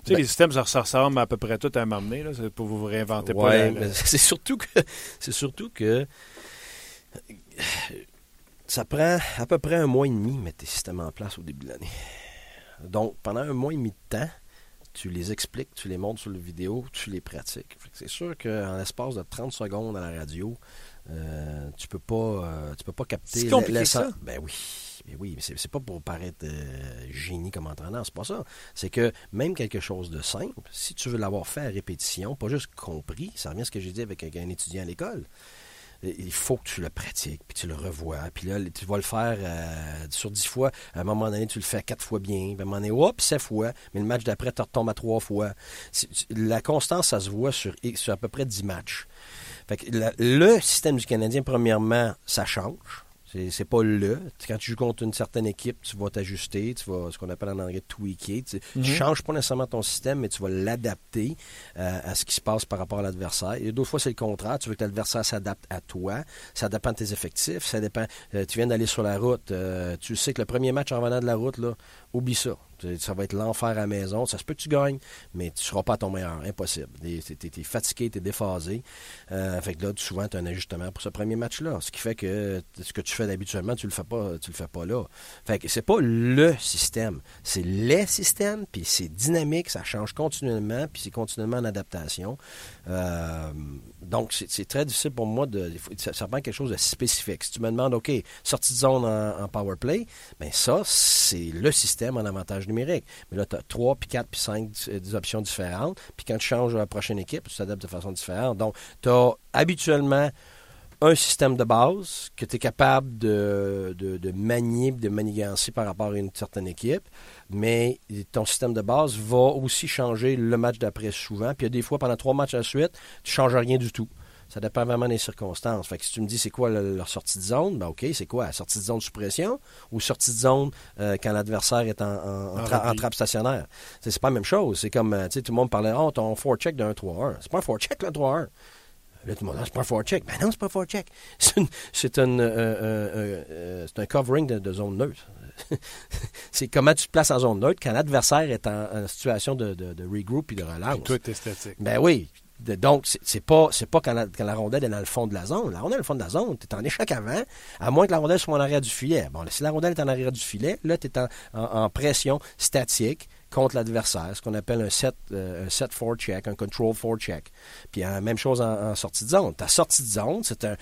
tu sais, ben les systèmes, ça, ressemble à peu près tout à m'emmener, là, pour vous réinventer ouais, pas. C'est surtout que c'est surtout que ça prend à peu près un mois et demi mettre tes systèmes en place au début de l'année. Donc, pendant un mois et demi de temps, tu les expliques, tu les montres sur la vidéo, tu les pratiques. C'est sûr qu'en l'espace de 30 secondes à la radio, euh, tu peux pas euh, tu peux pas capter ça. Ben oui. Oui, mais c'est pas pour paraître euh, génie comme entraîneur, c'est pas ça. C'est que même quelque chose de simple, si tu veux l'avoir fait à répétition, pas juste compris, ça revient à ce que j'ai dit avec un étudiant à l'école il faut que tu le pratiques, puis tu le revois, puis là, tu vas le faire sur dix fois. À un moment donné, tu le fais quatre fois bien, puis à un moment donné, hop, sept fois, mais le match d'après, tu retombes à trois fois. La constance, ça se voit sur, sur à peu près dix matchs le système du Canadien, premièrement, ça change. C'est pas le. Quand tu joues contre une certaine équipe, tu vas t'ajuster, tu vas ce qu'on appelle en anglais tweaker. Tu, ne mhm. changes pas nécessairement ton système, mais tu vas l'adapter euh, à ce qui se passe par rapport à l'adversaire. Et d'autres fois, c'est le contraire. Tu veux que l'adversaire s'adapte à toi. Ça dépend de tes effectifs. Ça dépend. Euh, tu viens d'aller sur la route. Euh, tu sais que le premier match en revenant de la route, là, oublie ça. Ça va être l'enfer à la maison. Ça se peut que tu gagnes, mais tu ne seras pas à ton meilleur. Impossible. Tu es, fatigué, tu es déphasé. Euh, fait que là, souvent, tu as un ajustement pour ce premier match-là. Ce qui fait que ce que tu fais habituellement, tu le fais pas, tu le fais pas là. Fait que c'est pas le système. C'est les systèmes, puis c'est dynamique, ça change continuellement, puis c'est continuellement en adaptation. Euh, donc, c'est très difficile pour moi de. Ça, prend quelque chose de spécifique. Si tu me demandes, OK, sortie de zone en, power play, bien ça, c'est le système en avantage numérique. Mais là, tu as 3, puis 4, puis 5 des options différentes. Puis quand tu changes à la prochaine équipe, tu t'adaptes de façon différente. Donc, tu as habituellement un système de base que tu es capable de, de, de manier, de manigancer par rapport à une certaine équipe, mais ton système de base va aussi changer le match d'après souvent. Puis il y a des fois, pendant trois matchs à la suite, tu ne changes rien du tout. Ça dépend vraiment des circonstances. Fait que si tu me dis c'est quoi leur sortie de zone, ben OK, c'est quoi? Sortie de zone sous pression ou sortie de zone euh, quand l'adversaire est en, en, trappe stationnaire? C'est pas la même chose. C'est comme, euh, tu sais, tout le monde parlait, oh, ton four-check d'un 3-1. C'est pas un four-check, le 3-1. Là, tout le monde, ah, c'est pas un four-check. Ben non, c'est pas un four-check. C'est euh, un covering de, zone neutre. c'est comment tu te places en zone neutre quand l'adversaire est en, situation de, de, regroup et de relance. Tout est esthétique. Ben oui donc, c'est pas, c'est pas quand la, rondelle est dans le fond de la zone. La rondelle est dans le fond de la zone, tu es en échec avant, à moins que la rondelle soit en arrière du filet. Bon, si la rondelle est en arrière du filet, là, tu es en, pression statique contre l'adversaire, ce qu'on appelle un set, euh, un set for check, un control for check. Puis la même chose en, sortie de zone. Ta sortie de zone, c'est un,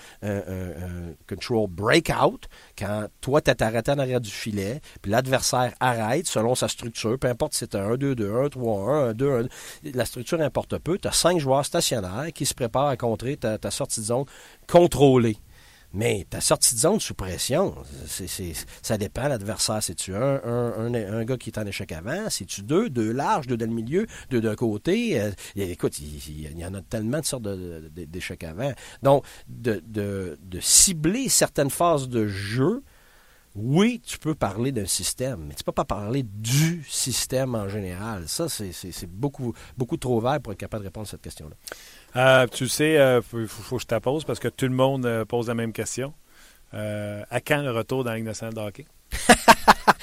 control breakout quand toi, tu es arrêté en arrière du filet, puis l'adversaire arrête selon sa structure, peu importe si c'est un 1-2-2, 1-3-1, 1-2, la structure importe peu. Tu as cinq joueurs stationnaires qui se préparent à contrer ta sortie de zone contrôlée. Mais ta sortie de zone sous pression, ça dépend l'adversaire. C'est-tu un, un, un, gars qui est en échec avant? C'est-tu deux? Deux larges, deux dans le milieu, deux d'un côté? Euh, écoute, il, y en a tellement de sortes d'échecs avant. Donc, de cibler certaines phases de jeu, oui, tu peux parler d'un système, mais tu ne peux pas parler du système en général. Ça, c'est beaucoup, beaucoup trop vert pour être capable de répondre à cette question-là. Euh, tu sais, il euh, faut, que je te pose parce que tout le monde euh, pose la même question. à quand le retour dans la Ligue nationale de hockey?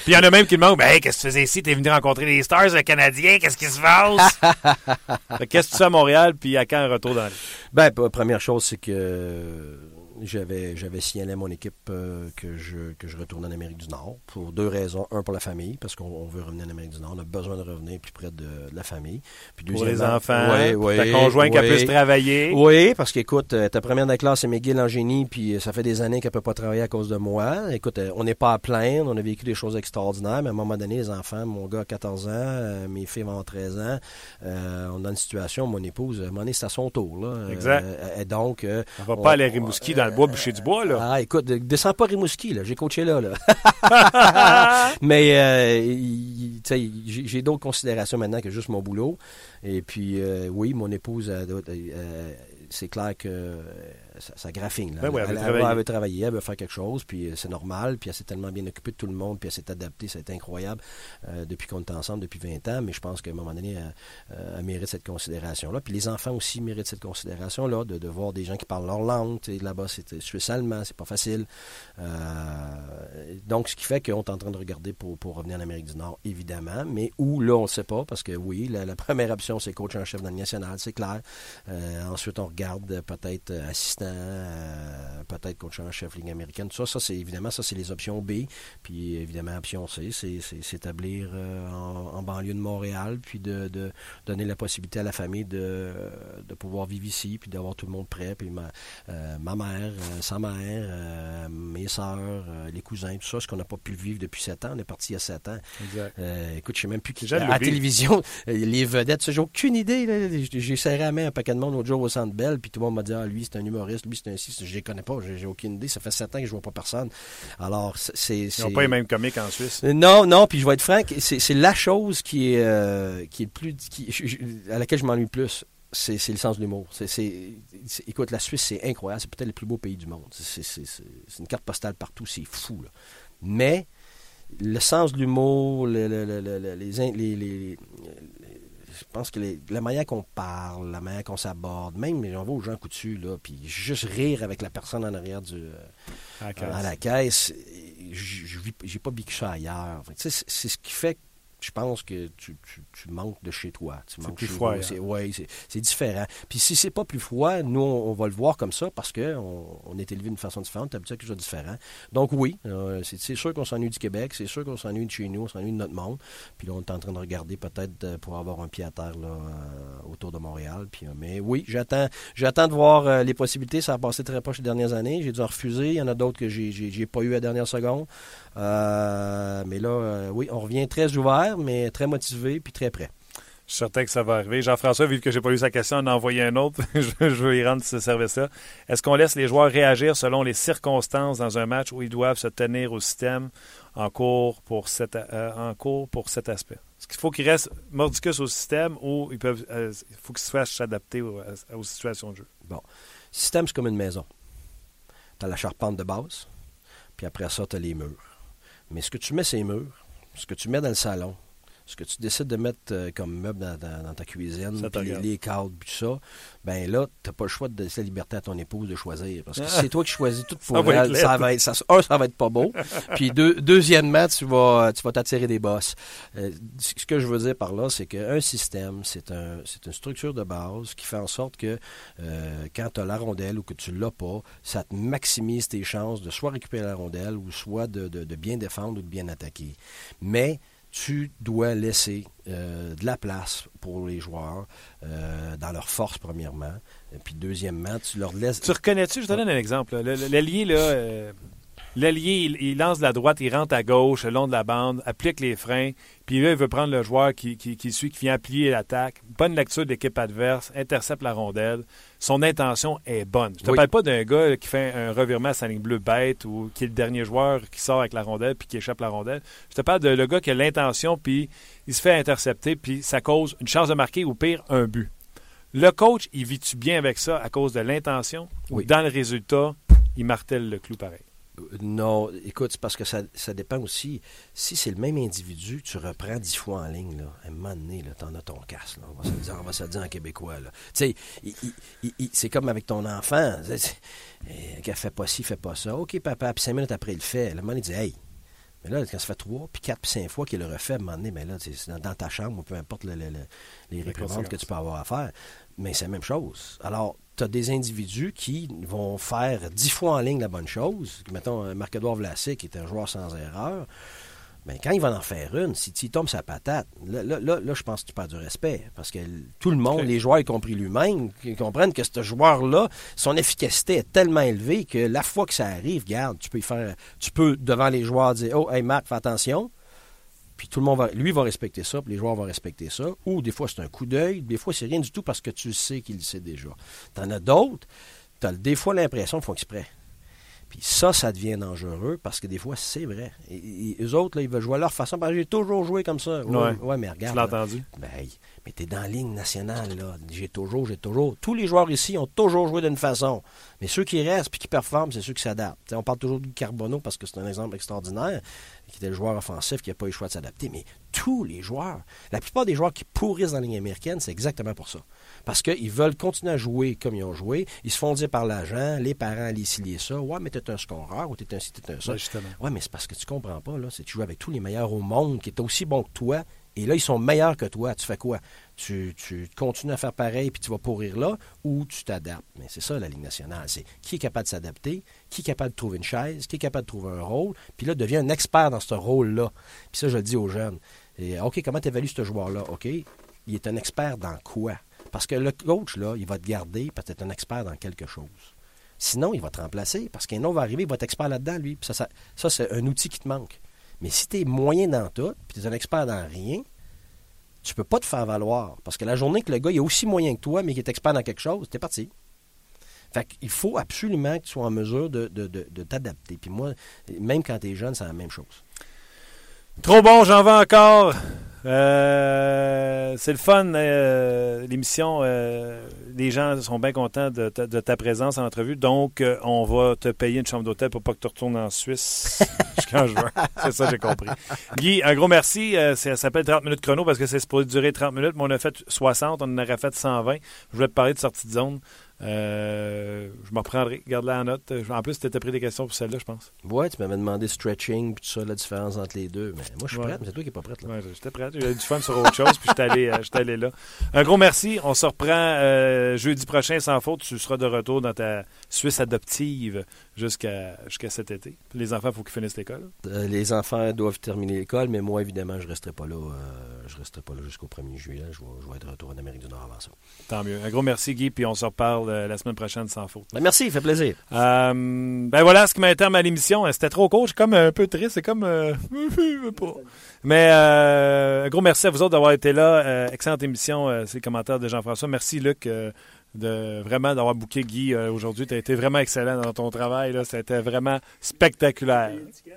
Puis il y en a même qui demandent ben, Qu'est-ce que tu faisais ici? Tu es venu rencontrer les Stars, le Canadien, qu'est-ce qui se passe? Qu'est-ce que tu fais à Montréal Puis à quand le retour dans la Ligue? Ben, première chose, c'est que j'avais, j'avais signalé à mon équipe euh, que, je, que je retourne en Amérique du Nord pour deux raisons. Un, pour la famille, parce qu'on veut revenir en Amérique du Nord. On a besoin de revenir plus près de, la famille. Puis pour les enfants, ouais, ta conjointe qui puisse travailler. Oui, parce qu'écoute, euh, ta première de la classe, c'est McGill en génie, puis ça fait des années qu'elle ne peut pas travailler à cause de moi. Écoute, euh, on n'est pas à plaindre, on a vécu des choses extraordinaires, mais à un moment donné, les enfants, mon gars a 14 ans, mes filles vont 13 ans, on a une situation, mon épouse, à un moment donné, c'est à son tour. Là. Exact. et donc... on va pas aller à Rimouski dans dans le bois, boucher du bois, là. Ah, écoute, descends pas Rimouski, là. J'ai coaché là, là. Mais, euh, tu sais, j'ai d'autres considérations maintenant que juste mon boulot. Et puis, euh, oui, mon épouse, c'est clair que ça, graphine. Là. Ben elle, veut travailler. elle veut faire quelque chose, puis c'est normal, puis elle s'est tellement bien occupée de tout le monde, puis elle s'est adaptée, ça a été incroyable depuis qu'on est ensemble depuis 20 ans, mais je pense qu'à un moment donné, elle, elle mérite cette considération-là. Puis les enfants aussi méritent cette considération-là, de, de voir des gens qui parlent leur langue. Là-bas, c'est suisse-allemand, c'est pas facile. Euh, donc, ce qui fait qu'on est en train de regarder pour, pour revenir en Amérique du Nord, évidemment, mais où, là, on ne sait pas, parce que oui, la, première option, c'est coach en chef dans le national, c'est clair. Euh, ensuite, on regarde peut-être assistant, euh, peut-être coach en chef Ligue américaine. Tout ça, ça, c'est évidemment, ça, c'est les options B. Puis, évidemment, option C, c'est s'établir en, banlieue de Montréal, puis de, de donner la possibilité à la famille de, de pouvoir vivre ici, puis d'avoir tout le monde prêt, puis ma, euh, ma mère, euh, sa mère, euh, mes soeurs, les cousins, tout ça, ce qu'on n'a pas pu vivre depuis sept ans. On est parti il y a sept ans. écoute, je sais même plus qui. À la télévision, les vedettes, j'ai aucune idée. J'ai serré à main un paquet de monde l'autre jour au Centre Bell, puis tout le monde m'a dit, ah, lui, c'est un humoriste, lui, c'est un ci, je les connais pas, j'ai aucune idée. Ça fait sept ans que je vois pas personne. Alors, c'est. Ils n'ont pas les mêmes comiques en Suisse. Non, non, puis je vais être franc, c'est la chose qui est, qui est plus. Qui, à laquelle je m'ennuie plus c'est le sens de l'humour. Écoute, la Suisse, c'est incroyable. C'est peut-être le plus beau pays du monde. C'est une carte postale partout. C'est fou. Mais le sens de l'humour, les, les, je pense que la manière qu'on parle, la manière qu'on s'aborde, même on va aux gens coutus, là, puis juste rire avec la personne en arrière du, à la caisse, je n'ai pas vécu ça ailleurs. C'est ce qui fait je pense que tu, manques de chez toi. C'est plus froid. Oui, c'est différent. Puis si c'est pas plus froid, nous, on, va le voir comme ça parce qu'on on est élevé d'une façon différente, tu quelque chose de différent. Donc oui, euh, c'est sûr qu'on s'ennuie du Québec, c'est sûr qu'on s'ennuie de chez nous, on s'ennuie de notre monde. Puis là, on est en train de regarder peut-être euh, pour avoir un pied à terre là, euh, autour de Montréal. Puis, mais oui, j'attends j'attends de voir les possibilités. Ça a passé très proche les dernières années. J'ai dû en refuser. Il y en a d'autres que j'ai pas eu à la dernière seconde. mais là, oui, on revient très ouvert mais très motivé puis très prêt. Je suis certain que ça va arriver. Jean-François, vu que j'ai pas eu sa question, on a envoyé un autre. je veux y rendre ce service-là. Est-ce qu'on laisse les joueurs réagir selon les circonstances dans un match où ils doivent se tenir au système en cours pour, cet, euh, en cours pour cet aspect? Est-ce qu'il faut qu'ils restent mordicus au système ou il peuvent, euh, faut qu'ils soient s'adapter aux, aux, situations de jeu? Bon. Le système, c'est comme une maison. Tu as la charpente de base, puis après ça, tu as les murs. Mais ce que tu mets ces murs, ce que tu mets dans le salon, ce que tu décides de mettre euh, comme meuble dans, ta cuisine, puis les cadres, puis tout ça, ben là, tu n'as pas le choix de laisser la liberté à ton épouse de choisir. Parce que si c'est toi qui choisis tout pour elle, ça va être, ça, un, ça va être pas beau. puis deux, deuxièmement, tu vas tu vas t'attirer des bosses. Euh, ce que je veux dire par là, c'est qu'un système, c'est un, une structure de base qui fait en sorte que euh, quand tu as la rondelle ou que tu l'as pas, ça te maximise tes chances de soit récupérer la rondelle ou soit de, de bien défendre ou de bien attaquer. Mais tu dois laisser euh, de la place pour les joueurs euh, dans leur force, premièrement. Et puis, deuxièmement, tu leur laisses. Tu reconnais-tu, je te donne un exemple. L'allié, là, euh, L'allié, il, lance de la droite, il rentre à gauche, le long de la bande, applique les freins, puis là, il veut prendre le joueur qui, qui, suit, qui vient appuyer l'attaque. Bonne lecture de l'équipe adverse, intercepte la rondelle. Son intention est bonne. Je te parle pas d'un gars qui fait un revirement à sa ligne bleue bête ou qui est le dernier joueur qui sort avec la rondelle puis qui échappe la rondelle. Je te parle de le gars qui a l'intention, puis il se fait intercepter, puis ça cause une chance de marquer ou pire, un but. Le coach, il vit-tu bien avec ça à cause de l'intention? Ou dans le résultat, il martèle le clou pareil? Non, écoute, c'est parce que ça, dépend aussi. Si c'est le même individu, tu reprends dix fois en ligne, là, à un moment donné, t'en as ton casse. on, va se dire, on va se dire en québécois. Tu sais, c'est comme avec ton enfant. Eh, qu'elle fait pas ci, fait pas ça. OK, papa, puis cinq minutes après, il le fait. Le moment, il dit, hey, mais là, quand ça fait trois, puis quatre, puis cinq fois qu'il le refait, à un moment donné, mais là, c'est dans, ta chambre, ou peu importe les réprimandes que tu peux avoir à faire. Mais c'est la même chose. Alors, tu as des individus qui vont faire dix fois en ligne la bonne chose. Mettons, Marc-Edouard Vlasic, qui est un joueur sans erreur. Mais quand il va en faire une, si tu tombes sa patate, là, là, là, je pense que tu perds du respect. Parce que tout le monde, les joueurs, y compris lui-même, comprennent que ce joueur-là, son efficacité est tellement élevée que la fois que ça arrive, garde, tu peux y faire. Tu peux, devant les joueurs, dire Oh, hey Marc, fais attention. Puis tout le monde va, lui va respecter ça, puis les joueurs vont respecter ça. Ou des fois, c'est un coup d'œil, des fois, c'est rien du tout parce que tu sais qu'il le sait déjà. T'en as d'autres, tu as des fois l'impression qu'ils font exprès. Puis ça, ça devient dangereux parce que des fois, c'est vrai. Et, eux autres, là, ils veulent jouer à leur façon. Parce que j'ai toujours joué comme ça. Ouais, ouais mais regarde. Tu l'as entendu? Ben, mais t'es dans la ligne nationale, là. J'ai toujours, j'ai toujours. Tous les joueurs ici ont toujours joué d'une façon. Mais ceux qui restent puis qui performent, c'est ceux qui s'adaptent. on parle toujours du Carbono parce que c'est un exemple extraordinaire, qui était le joueur offensif qui n'a pas eu le choix de s'adapter. Mais tous les joueurs, la plupart des joueurs qui pourrissent dans la ligne américaine, c'est exactement pour ça. Parce qu'ils veulent continuer à jouer comme ils ont joué. Ils se font dire par l'agent, les parents, les ci, les ça. Ouais, mais t'es un scoreur ou t'es un ci, t'es un ça. Ouais, mais c'est parce que tu comprends pas, là. C'est tu joues avec tous les meilleurs au monde qui est aussi bon que toi et là, ils sont meilleurs que toi. Tu fais quoi? Tu, continues à faire pareil puis tu vas pourrir là ou tu t'adaptes. Mais c'est ça la Ligue nationale. C'est qui est capable de s'adapter, qui est capable de trouver une chaise, qui est capable de trouver un rôle, puis là, devient un expert dans ce rôle-là. Puis ça, je le dis aux jeunes. OK, comment tu évalues ce joueur-là? OK, il est un expert dans quoi? Parce que le coach, là, il va te garder parce que tu un expert dans quelque chose. Sinon, il va te remplacer parce qu'un autre va arriver, il va être expert là-dedans, lui. ça, ça c'est un outil qui te manque. Mais si tu es moyen dans tout, puis tu es un expert dans rien, tu peux pas te faire valoir. Parce que la journée que le gars est aussi moyen que toi, mais qui est expert dans quelque chose, t'es parti. Fait qu'il faut absolument que tu sois en mesure de, de t'adapter. Puis moi, même quand tu es jeune, c'est la même chose. Trop bon, j'en veux encore. Euh, c'est le fun, euh, l'émission. Euh, les gens sont bien contents de ta, présence en entrevue. Donc, on va te payer une chambre d'hôtel pour pas que tu retournes en Suisse je veux. C'est ça, j'ai compris. Guy, un gros merci. ça s'appelle 30 minutes chrono parce que c'est supposé durer 30 minutes, mais on a fait 60, on en aurait fait 120. Je voulais te parler de sortie de zone. Euh, je m'en reprendrai. Garde-la en note. En plus, tu étais pris des questions pour celle-là, je pense. Ouais, tu m'avais demandé stretching puis tout ça, la différence entre les deux. Mais moi, je suis prêt, mais c'est toi qui n'es pas prête. Ouais, j'étais prêt. J'ai eu du fun sur autre chose, puis je allé, euh, allé là. Un gros merci. On se reprend euh, jeudi prochain sans faute. Tu seras de retour dans ta Suisse adoptive jusqu'à jusqu'à cet été. Les enfants, il faut qu'ils finissent l'école. les enfants doivent terminer l'école, mais moi, évidemment, je ne resterai pas là. je resterai pas là jusqu'au 1er juillet. Je vais, je vais être de retour en Amérique du Nord avant ça. Tant mieux. Un gros merci, Guy, puis on se reparle la semaine prochaine sans faute. Ben, merci, fait plaisir. Euh, ben voilà ce qui m'a terme à l'émission. C'était trop court, je suis comme un peu triste, c'est comme euh, Mais euh, un gros merci à vous autres d'avoir été là. excellente émission, c'est le commentaire de Jean-François. Merci Luc de vraiment d'avoir booké Guy aujourd'hui. Tu as été vraiment excellent dans ton travail. C'était vraiment spectaculaire.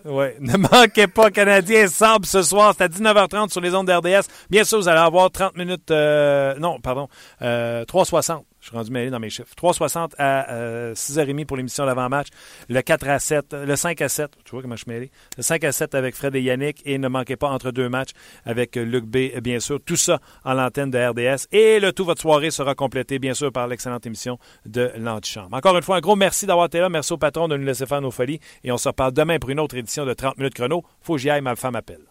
Ouais. Ne manquez pas Canadien Sable ce soir. C'est à 19h30 sur les ondes d'RDS. Bien sûr, vous allez avoir 30 minutes. non, pardon. 360 je suis rendu mêlé dans mes chiffres. 3,60 à 6h30 euh, pour l'émission d'avant-match. Le 4 à 7, le 5 à 7, tu vois comment je suis mêlé? Le 5 à 7 avec Fred et Yannick. Et ne manquez pas entre deux matchs avec Luc B, bien sûr. Tout ça en l'antenne de RDS. Et le tout, votre soirée sera complété, bien sûr, par l'excellente émission de l'Antichambre. Encore une fois, un gros merci d'avoir été là. Merci au patron de nous laisser faire nos folies. Et on se reparle demain pour une autre édition de 30 minutes chrono. Faut que j'y aille, ma femme m'appelle.